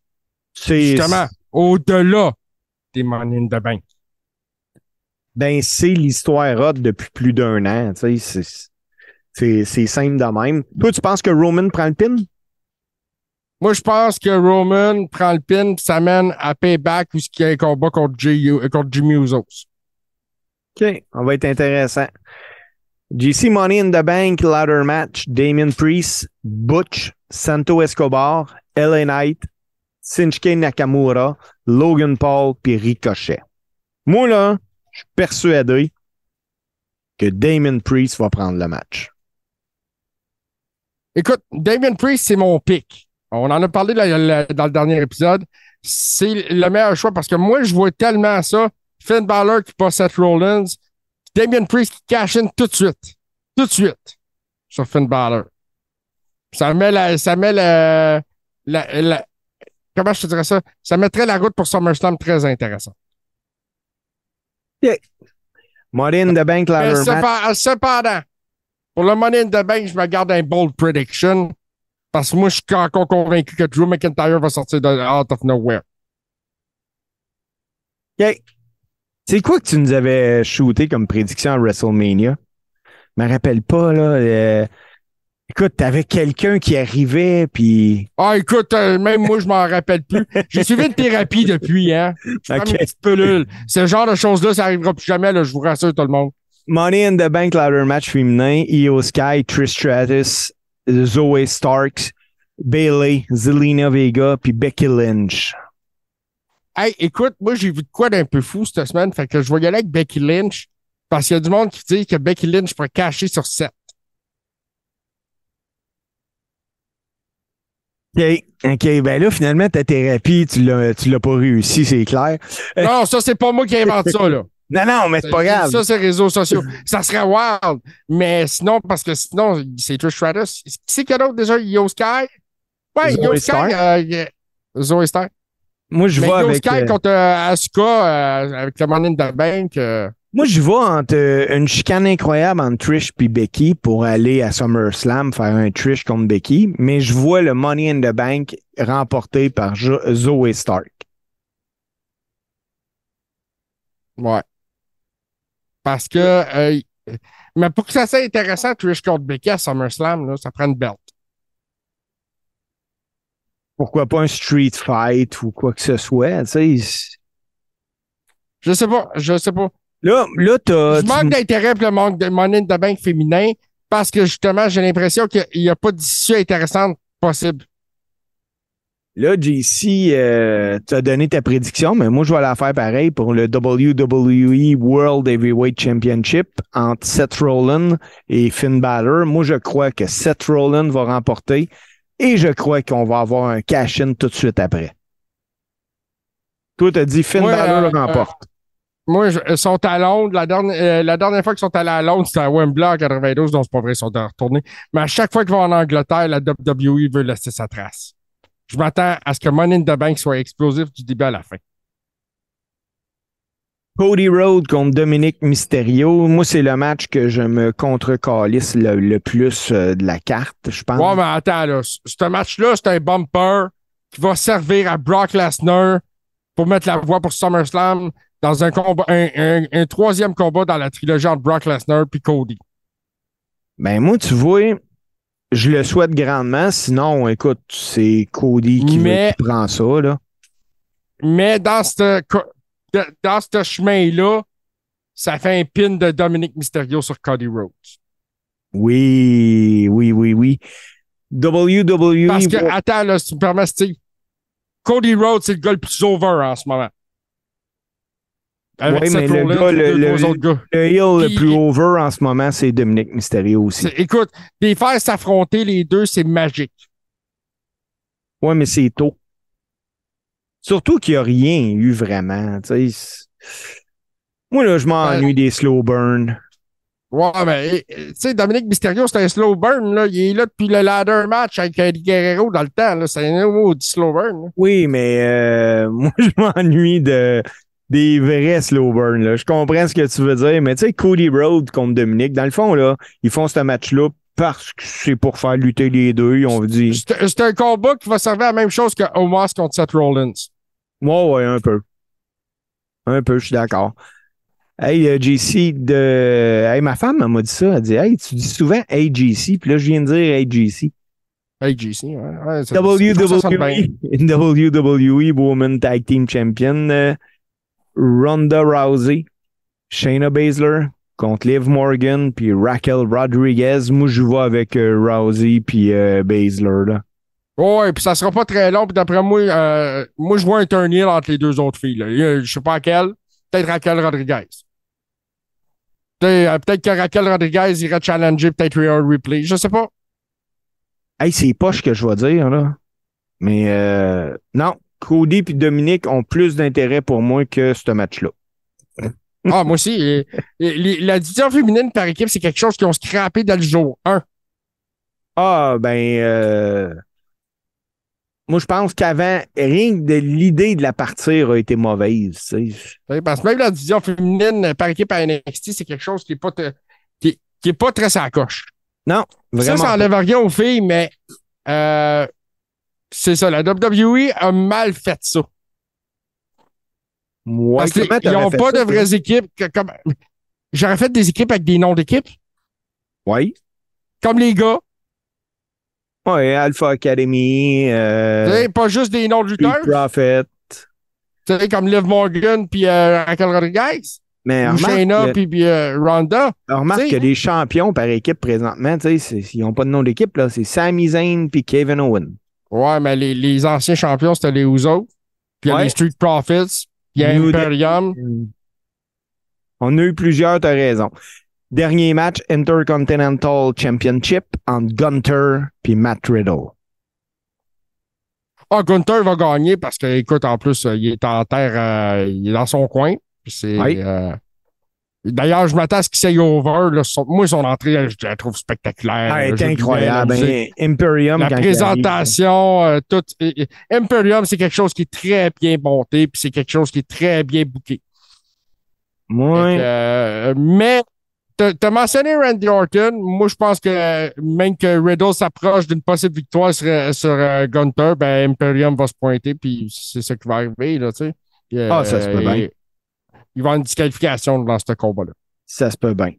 c'est Justement, au-delà des Money in the Bank. ben c'est l'histoire hot depuis plus d'un an. C'est- simple de même. Toi, tu penses que Roman prend le pin? Moi, je pense que Roman prend le pin ça mène à Payback où il y a un combat contre, euh, contre Jimmy Usos. OK, on va être intéressant. GC Money in the Bank ladder match, Damien Priest, Butch, Santo Escobar, LA Knight, Shinsuke Nakamura, Logan Paul puis Ricochet. Moi, là, je suis persuadé que Damien Priest va prendre le match. Écoute, Damien Priest, c'est mon pick. On en a parlé dans le dernier épisode. C'est le meilleur choix parce que moi, je vois tellement ça. Finn Balor qui passe Seth Rollins. Damien Priest qui cash in tout de suite. Tout de suite. Sur Finn Balor. Ça met la. Ça met la, la, la- comment je te dirais ça? Ça mettrait la route pour SummerSlam très intéressant. Money in the Bank ladder match. cependant, pour le Money in the Bank, je me garde un bold prediction. Parce que moi, je suis encore convaincu que Drew McIntyre va sortir de out of nowhere. OK. C'est quoi que tu nous avais shooté comme prédiction à WrestleMania? Je me rappelle pas, là. euh, Écoute, t'avais quelqu'un qui arrivait, puis... Ah, écoute, euh, même moi, je m'en rappelle plus. J'ai suivi une thérapie depuis, hein. Comme OK. une petite pilule. Ce genre de choses-là, ça arrivera plus jamais, là, je vous rassure tout le monde. Money in the Bank ladder match féminin, Io Sky, Trish Stratus, Zoe Starks, Bailey, Zelina Vega, puis Becky Lynch. Hey, écoute, moi, j'ai vu de quoi d'un peu fou cette semaine. Fait que je vais y aller avec Becky Lynch. Parce qu'il y a du monde qui dit que Becky Lynch pourrait cacher sur 7. OK, OK, ben là, finalement, ta thérapie, tu l'as, tu l'as pas réussi, c'est clair. Non, ça, c'est pas moi qui invente ça, là. Non, non, mais c'est pas grave. Ça, c'est réseaux sociaux. Ça serait wild. Mais sinon, parce que sinon, c'est Trish Stratus. Qui c'est qu'il y a d'autre déjà? Yo Sky? Ouais, Zoe Yo Sky. Euh. Zoe. Moi, je Yo avec... Sky euh, contre euh, Asuka euh, avec le Money in the Bank. Moi, je vais entre une chicane incroyable entre Trish et Becky pour aller à SummerSlam faire un Trish contre Becky, mais je vois le Money in the Bank remporté par Zoe Stark. ouais. Parce que euh, Mais pour que ça soit intéressant, Trish contre Becky à SummerSlam, là, ça prend une belt. Pourquoi pas un street fight ou quoi que ce soit, tu sais. Je sais pas, je sais pas. Là, là, t'as. Je manque d'intérêt pour le manque de Money the Bank féminin parce que justement, j'ai l'impression qu'il n'y a pas d'issue intéressante possible. Là, JC, euh, t'as donné ta prédiction, mais moi, je vais la faire pareil pour le WWE World Heavyweight Championship entre Seth Rollins et Finn Balor. Moi, je crois que Seth Rollins va remporter et je crois qu'on va avoir un cash-in tout de suite après. Toi, t'as dit Finn Ouais, Balor euh, remporte. Moi, je- ils sont à Londres. La dernière, euh, la dernière fois qu'ils sont allés à Londres, c'était à Wembley en 92, donc c'est pas vrai, ils sont retournés. Mais à chaque fois qu'ils vont en Angleterre, la WWE veut laisser sa trace. Je m'attends à ce que Money in the Bank soit explosif du début à la fin. Cody Rhodes contre Dominic Mysterio. Moi, c'est le match que je me contre-calisse le, le plus euh, de la carte, je pense. Ouais, mais attends, là. Ce match-là, c'est un bumper qui va servir à Brock Lesnar pour mettre la voie pour SummerSlam dans un combat, un, un- un troisième combat dans la trilogie entre Brock Lesnar et Cody. Ben moi, tu vois, je le souhaite grandement. Sinon, écoute, c'est Cody qui, Mais- qui prend ça, là. Mais dans ce, de- dans ce chemin-là, ça fait un pin de Dominic Mysterio sur Cody Rhodes. Oui, oui, oui, oui. WWE. Parce que, va- attends, là, si tu me permets, Steve, Cody Rhodes, c'est le gars le plus over en ce moment. Avec Seth mais le gars, le- le- gars. le heel le Puis- plus over en ce moment, c'est Dominic Mysterio aussi. Écoute, les faire s'affronter les deux, c'est magique. Ouais, mais c'est tôt. Surtout qu'il n'y a rien eu vraiment. Moi, là, je m'ennuie des slow burn. Ouais, mais, euh, tu sais, Dominic Mysterio, c'est un slow burn, là. Il est là depuis le ladder match avec Eddie Guerrero dans le temps, là. C'est un du slow burn, là. Oui, mais euh, *laughs* moi, je m'ennuie de des vrais slow burn. Là. Je comprends ce que tu veux dire, mais tu sais, Cody Rhodes contre Dominic, dans le fond, là, ils font ce match-là parce que c'est pour faire lutter les deux. Ont dit C'est un combat qui va servir à la même chose que Omos contre Seth Rollins. Ouais, ouais, un peu. Un peu, je suis d'accord. Hey, euh, JC, de... hey, ma femme m'a dit ça. Elle dit Hey, tu dis souvent Hey JC, puis là, je viens de dire Hey JC. Hey, JC, ouais. ça-. WWE, WWE Women Tag Team Champion, euh, Ronda Rousey, Shayna Baszler contre Liv Morgan, puis Raquel Rodriguez. Moi, je vais avec euh, Rousey puis euh, Baszler. Là. Ouais, puis ça sera pas très long. Puis d'après moi, euh, moi, je vois un turn heel entre les deux autres filles. Là. Je sais pas laquelle. Peut-être Raquel Rodriguez. Peut-être que Raquel Rodriguez irait challenger peut-être Rhea Ripley. Je sais pas. Hey, c'est poche que je vais dire, là. Mais euh, non, Cody et Dominique ont plus d'intérêt pour moi que ce match-là. Ah, moi aussi. les- la division féminine par équipe, c'est quelque chose qu'ils ont scrappé dès le jour 1. Ah, ben, euh, moi, je pense qu'avant, rien que de l'idée de la partir a été mauvaise. Parce que même la division féminine par équipe à NXT, c'est quelque chose qui est pas, te- qui, qui est pas très sa coche. Non, Ça, vraiment. ça enlève rien aux filles, mais euh, c'est ça. La WWE a mal fait ça. Ouais, Parce comment t'aurais n'ont pas ça, de vraies équipes. que- comme... J'aurais fait des équipes avec des noms d'équipes, Oui. comme les gars. Ouais, Alpha Academy, Tu euh, sais, pas juste des noms de Street lutteurs. Prophet. Tu sais, comme Liv Morgan puis euh, Raquel Rodriguez. Mais ou Shayna puis puis, euh, Ronda. remarque que les champions par équipe présentement, tu sais, ils n'ont pas de nom d'équipe, là. C'est Sami Zayn puis Kevin Owen. Ouais, mais les, les anciens champions, c'était les Usos. Puis il y a Ouais. les Street Profits. Il y a New Imperium. On a eu plusieurs, t'as raison. Dernier match, Intercontinental Championship entre Gunter puis Matt Riddle. Ah, Gunther va gagner parce que, écoute, en plus, il est en terre, euh, il est dans son coin. Puis c'est. Oui. euh, D'ailleurs, je m'attends à ce qu'il s'aille over. là. Son- moi, son entrée, je la trouve spectaculaire. Ah, là. elle est Je incroyable. hein. Imperium, La présentation, euh, tout. et- et- Imperium, c'est quelque chose qui est très bien monté, puis c'est quelque chose qui est très bien. Ouais. Fait que, euh, mais t'as as mentionné Randy Orton. Moi, je pense que même que Riddle s'approche d'une possible victoire sur, sur euh, Gunther, ben Imperium va se pointer, puis c'est ça qui va arriver, là, tu sais. Ah, ça se peut bien. Il va avoir une disqualification dans ce combat-là. Ça se peut bien.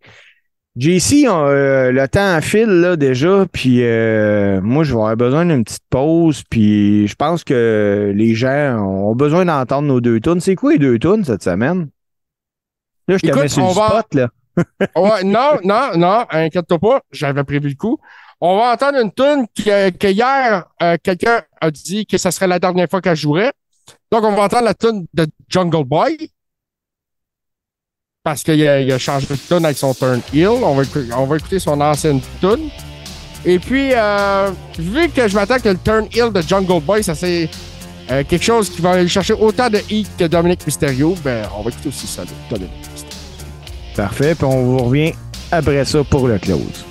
JC, on, euh, le temps file là déjà, puis euh, moi je vais avoir besoin d'une petite pause, puis je pense que les gens ont besoin d'entendre nos deux tunes. C'est quoi les deux tunes cette semaine? Là, je te Écoute, mets sur on le va- spot, là. *laughs* Ouais, non, non, non, inquiète-toi pas, j'avais prévu le coup. On va entendre une tune que, que hier, euh, quelqu'un a dit que ça serait la dernière fois qu'elle jouerait. Donc, on va entendre la tune de Jungle Boy. Parce qu'il a, il a changé de tune avec son turn heel. On va, on va écouter son ancienne tune. Et puis, euh, vu que je m'attends que le turn heel de Jungle Boy, ça c'est euh, quelque chose qui va aller chercher autant de heat que Dominic Mysterio, ben, on va écouter aussi ça de Dominic Mysterio. Parfait, puis on vous revient après ça pour le close.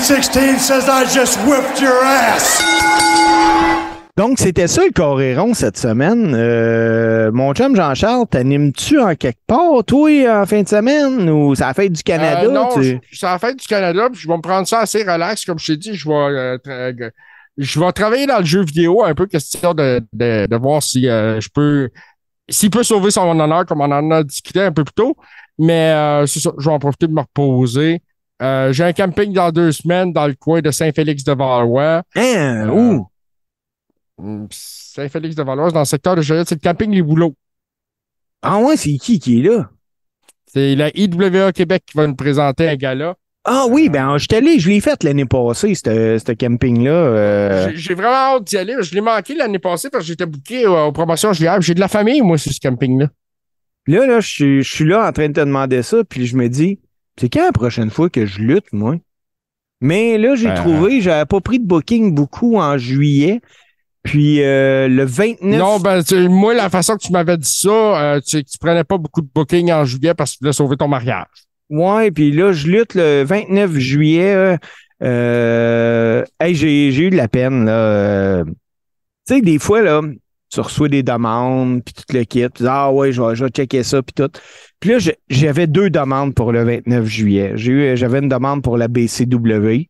2016 says I just whipped your ass. Donc, c'était ça le Coréron cette semaine. Euh, mon chum Jean-Charles, t'animes-tu en quelque part, toi, en fin de semaine, ou c'est la fête du Canada? Euh, non, du Canada, puis je vais me prendre ça assez relax. Comme je t'ai dit, je vais, euh, euh, travailler dans le jeu vidéo, un peu question de, de voir si je peux s'il peut sauver son honneur, comme on en a discuté un peu plus tôt. Mais c'est ça, je vais en profiter de me reposer. Euh, J'ai un camping dans deux semaines dans le coin de Saint-Félix-de-Valois. Hein, Euh, où? Hum, Saint-Félix-de-Valois, dans le secteur de Joliette, c'est le camping Les Bouleaux. Ah ouais, c'est qui qui est là? C'est la IWA Québec qui va nous présenter un gala. Ah oui, ben je suis allé, je l'ai fait l'année passée, ce camping-là. euh. J'ai- vraiment hâte d'y aller. Je l'ai manqué l'année passée parce que j'étais booké aux promotions juillet. J'ai de la famille, moi, sur ce camping-là. Là, là, je suis là en train de te demander ça, puis je me dis, c'est quand la prochaine fois que je lutte, moi? Mais là, j'ai Euh. trouvé, j'avais pas pris de booking beaucoup en juillet. Puis euh, le 29. Non, ben, moi, la façon que tu m'avais dit ça, euh, tu, tu prenais pas beaucoup de booking en juillet parce que tu voulais sauver ton mariage. Ouais, puis là, je lutte le 29 juillet. euh, euh, hey, j'ai, eu de la peine, là. euh. tu sais, des fois, là, tu reçois des demandes, puis tout le kit. Tu dis, ah ouais, je vais, je vais checker ça, puis tout. Puis là, j'avais deux demandes pour le 29 juillet. J'ai eu, j'avais une demande pour la BCW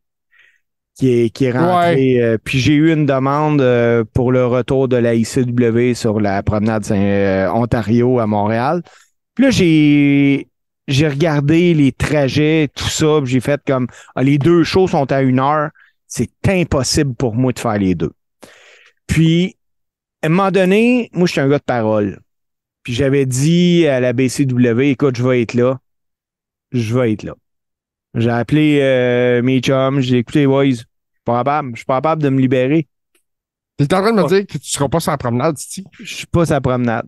qui est, qui est rentrée. euh, puis j'ai eu une demande euh, pour le retour de la ICW sur la promenade Saint-Ontario à Montréal. Puis là, j'ai j'ai regardé les trajets, tout ça, j'ai fait comme ah, les deux shows sont à une heure, c'est impossible pour moi de faire les deux. Puis, à un moment donné, moi, je suis un gars de parole. Puis j'avais dit à la BCW, écoute, je vais être là. Je vais être là. J'ai appelé euh, mes chums, j'ai écouté Boys. Je suis pas capable, je suis pas capable de me libérer. Tu es en train de me dire que tu seras pas sur la promenade, Titi? Je suis pas sa promenade.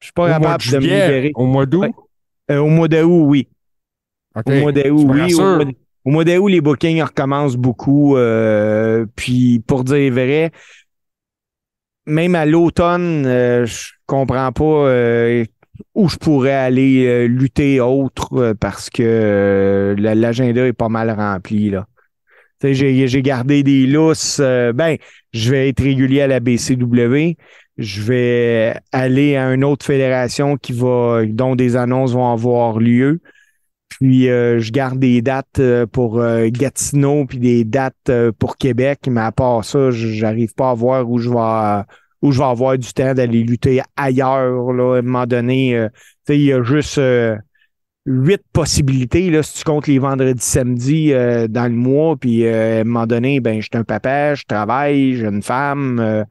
Je suis pas Au capable de de, me libérer. Au mois d'août? Euh, au mois d'août, oui. Au mois d'août, oui. Au mois d'août, les bookings recommencent beaucoup. euh, puis, pour dire vrai, même à l'automne, euh, je comprends pas euh, où je pourrais aller euh, lutter autre euh, parce que euh, la- l'agenda est pas mal rempli. Là. J'ai gardé des lousses. euh, ben, je vais être régulier à la BCW. Je vais aller à une autre fédération qui va, dont des annonces vont avoir lieu. Puis euh, je garde des dates euh, pour euh, Gatineau puis des dates euh, pour Québec, mais à part ça, j'arrive pas à voir où je vais où je vais avoir du temps d'aller lutter ailleurs. Là, à un moment donné, euh, il y a juste huit possibilités là, si tu comptes les vendredis, samedis dans le mois. Puis à un moment donné, ben je un papa, je travaille, j'ai une femme.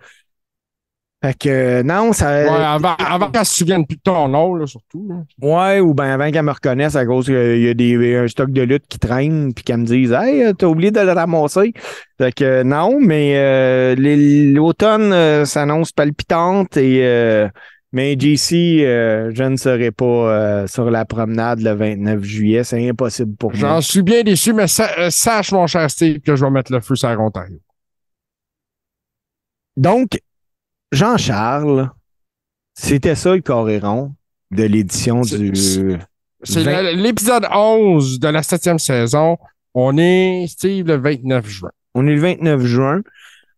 Fait que non, ça. Ouais, avant, avant qu'elle se souvienne plus de ton nom, là, surtout. là. Ouais, ou ben avant qu'elle me reconnaisse à cause qu'il y a des, un stock de lutte qui traîne puis qu'elle me dise Hey, t'as oublié de le ramasser. Fait que non, mais euh, l'automne euh, s'annonce palpitante et euh, mais JC, je ne serai pas sur la promenade le 29 juillet. C'est impossible pour moi. J'en suis bien déçu, mais sa- sache, mon cher Steve, que je vais mettre le feu sur Ontario. Donc, Jean-Charles, c'était ça le coréron de l'édition du. C'est l'épisode 11 de la septième saison. On est, Steve, le 29 juin. On est le 29 juin.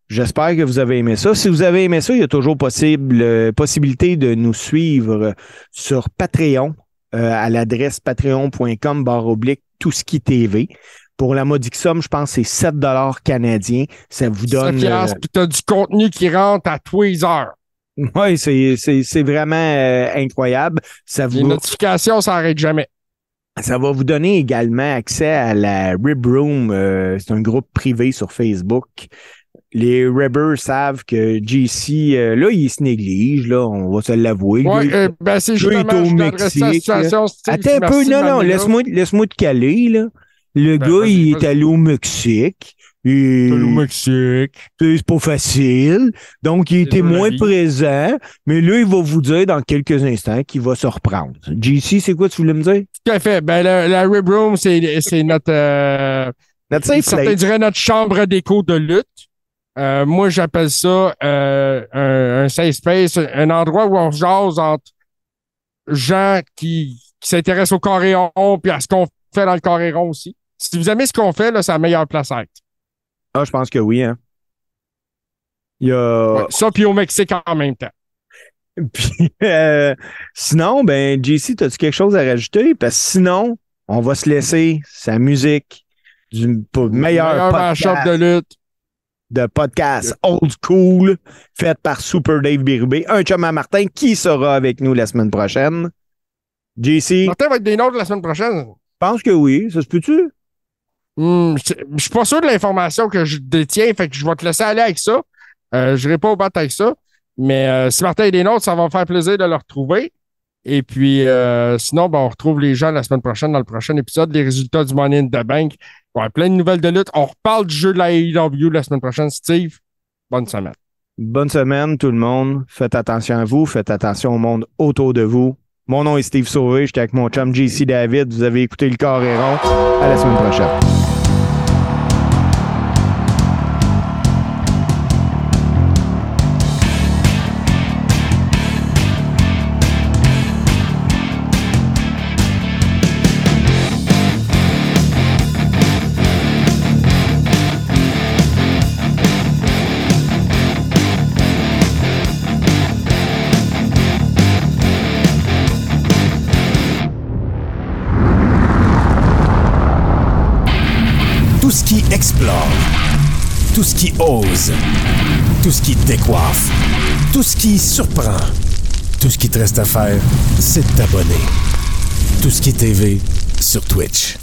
J'espère que vous avez aimé ça. Si vous avez aimé ça, il y a toujours possible, euh, possibilité de nous suivre sur Patreon euh, à l'adresse patreon.com barre oblique tout ce qui TV. Pour la modique somme, je pense que c'est 7 canadiens. Ça vous Ça donne. piastres, puis t'as du contenu qui rentre à tous les heures. Oui, c'est, vraiment euh, incroyable. Ça Les vous, notifications, ça n'arrête jamais. Ça va vous donner également accès à la Rib Room. euh, c'est un groupe privé sur Facebook. Les Ribbers savent que JC, euh, là, il se néglige, là, on va se l'avouer. Euh, ben c'est lui, il est justement, au je la Mexique, situation. Attends un peu, non, non, laisse-moi, laisse-moi te caler, là. Le Ben, gars, il est allé au Mexique. Et T'es au Mexique. c'est pas facile. Donc, il était moins présent. Mais là, il va vous dire dans quelques instants qu'il va se reprendre. JC, c'est quoi tu voulais me dire? Tout à fait. Ben, la Rib Room, c'est notre. euh, Notre safe certains diraient notre chambre d'écho de lutte. Euh, moi, j'appelle ça euh, un, un safe space, un endroit où on jase entre gens qui, qui s'intéressent au coréon puis à ce qu'on fait dans le coréon aussi. Si vous aimez ce qu'on fait, là, c'est la meilleure place à être. Ah, je pense que oui, hein. Il y a. Ouais, Ça, puis au Mexique en même temps. *laughs* Puis, euh, sinon, ben, JC, as-tu quelque chose à rajouter? Parce que sinon, on va se laisser sa musique du meilleur, Meilleur podcast de lutte. de podcast old school fait par Super Dave Birubé, un chum à Martin qui sera avec nous la semaine prochaine. JC, je Martin va être des nôtres la semaine prochaine. pense que oui. Ça se peut-tu? Hmm, je je suis pas sûr de l'information que je détiens, fait que je vais te laisser aller avec ça. Euh, je n'irai pas au battre avec ça. Mais euh, si Martin est des nôtres, ça va me faire plaisir de le retrouver. Et puis, euh, sinon, ben, on retrouve les gens la semaine prochaine dans le prochain épisode, les résultats du Money in the Bank. Plein de nouvelles de lutte. On reparle du jeu de la AEW la semaine prochaine. Steve, bonne semaine. Bonne semaine, tout le monde. Faites attention à vous. Faites attention au monde autour de vous. Mon nom est Steve Sauvé. J'étais avec mon chum JC David. Vous avez écouté le corps et rond. À la semaine prochaine. Tout ce qui ose, tout ce qui décoiffe, tout ce qui surprend, tout ce qui te reste à faire, c'est de t'abonner. Tout ce qui est TV sur Twitch.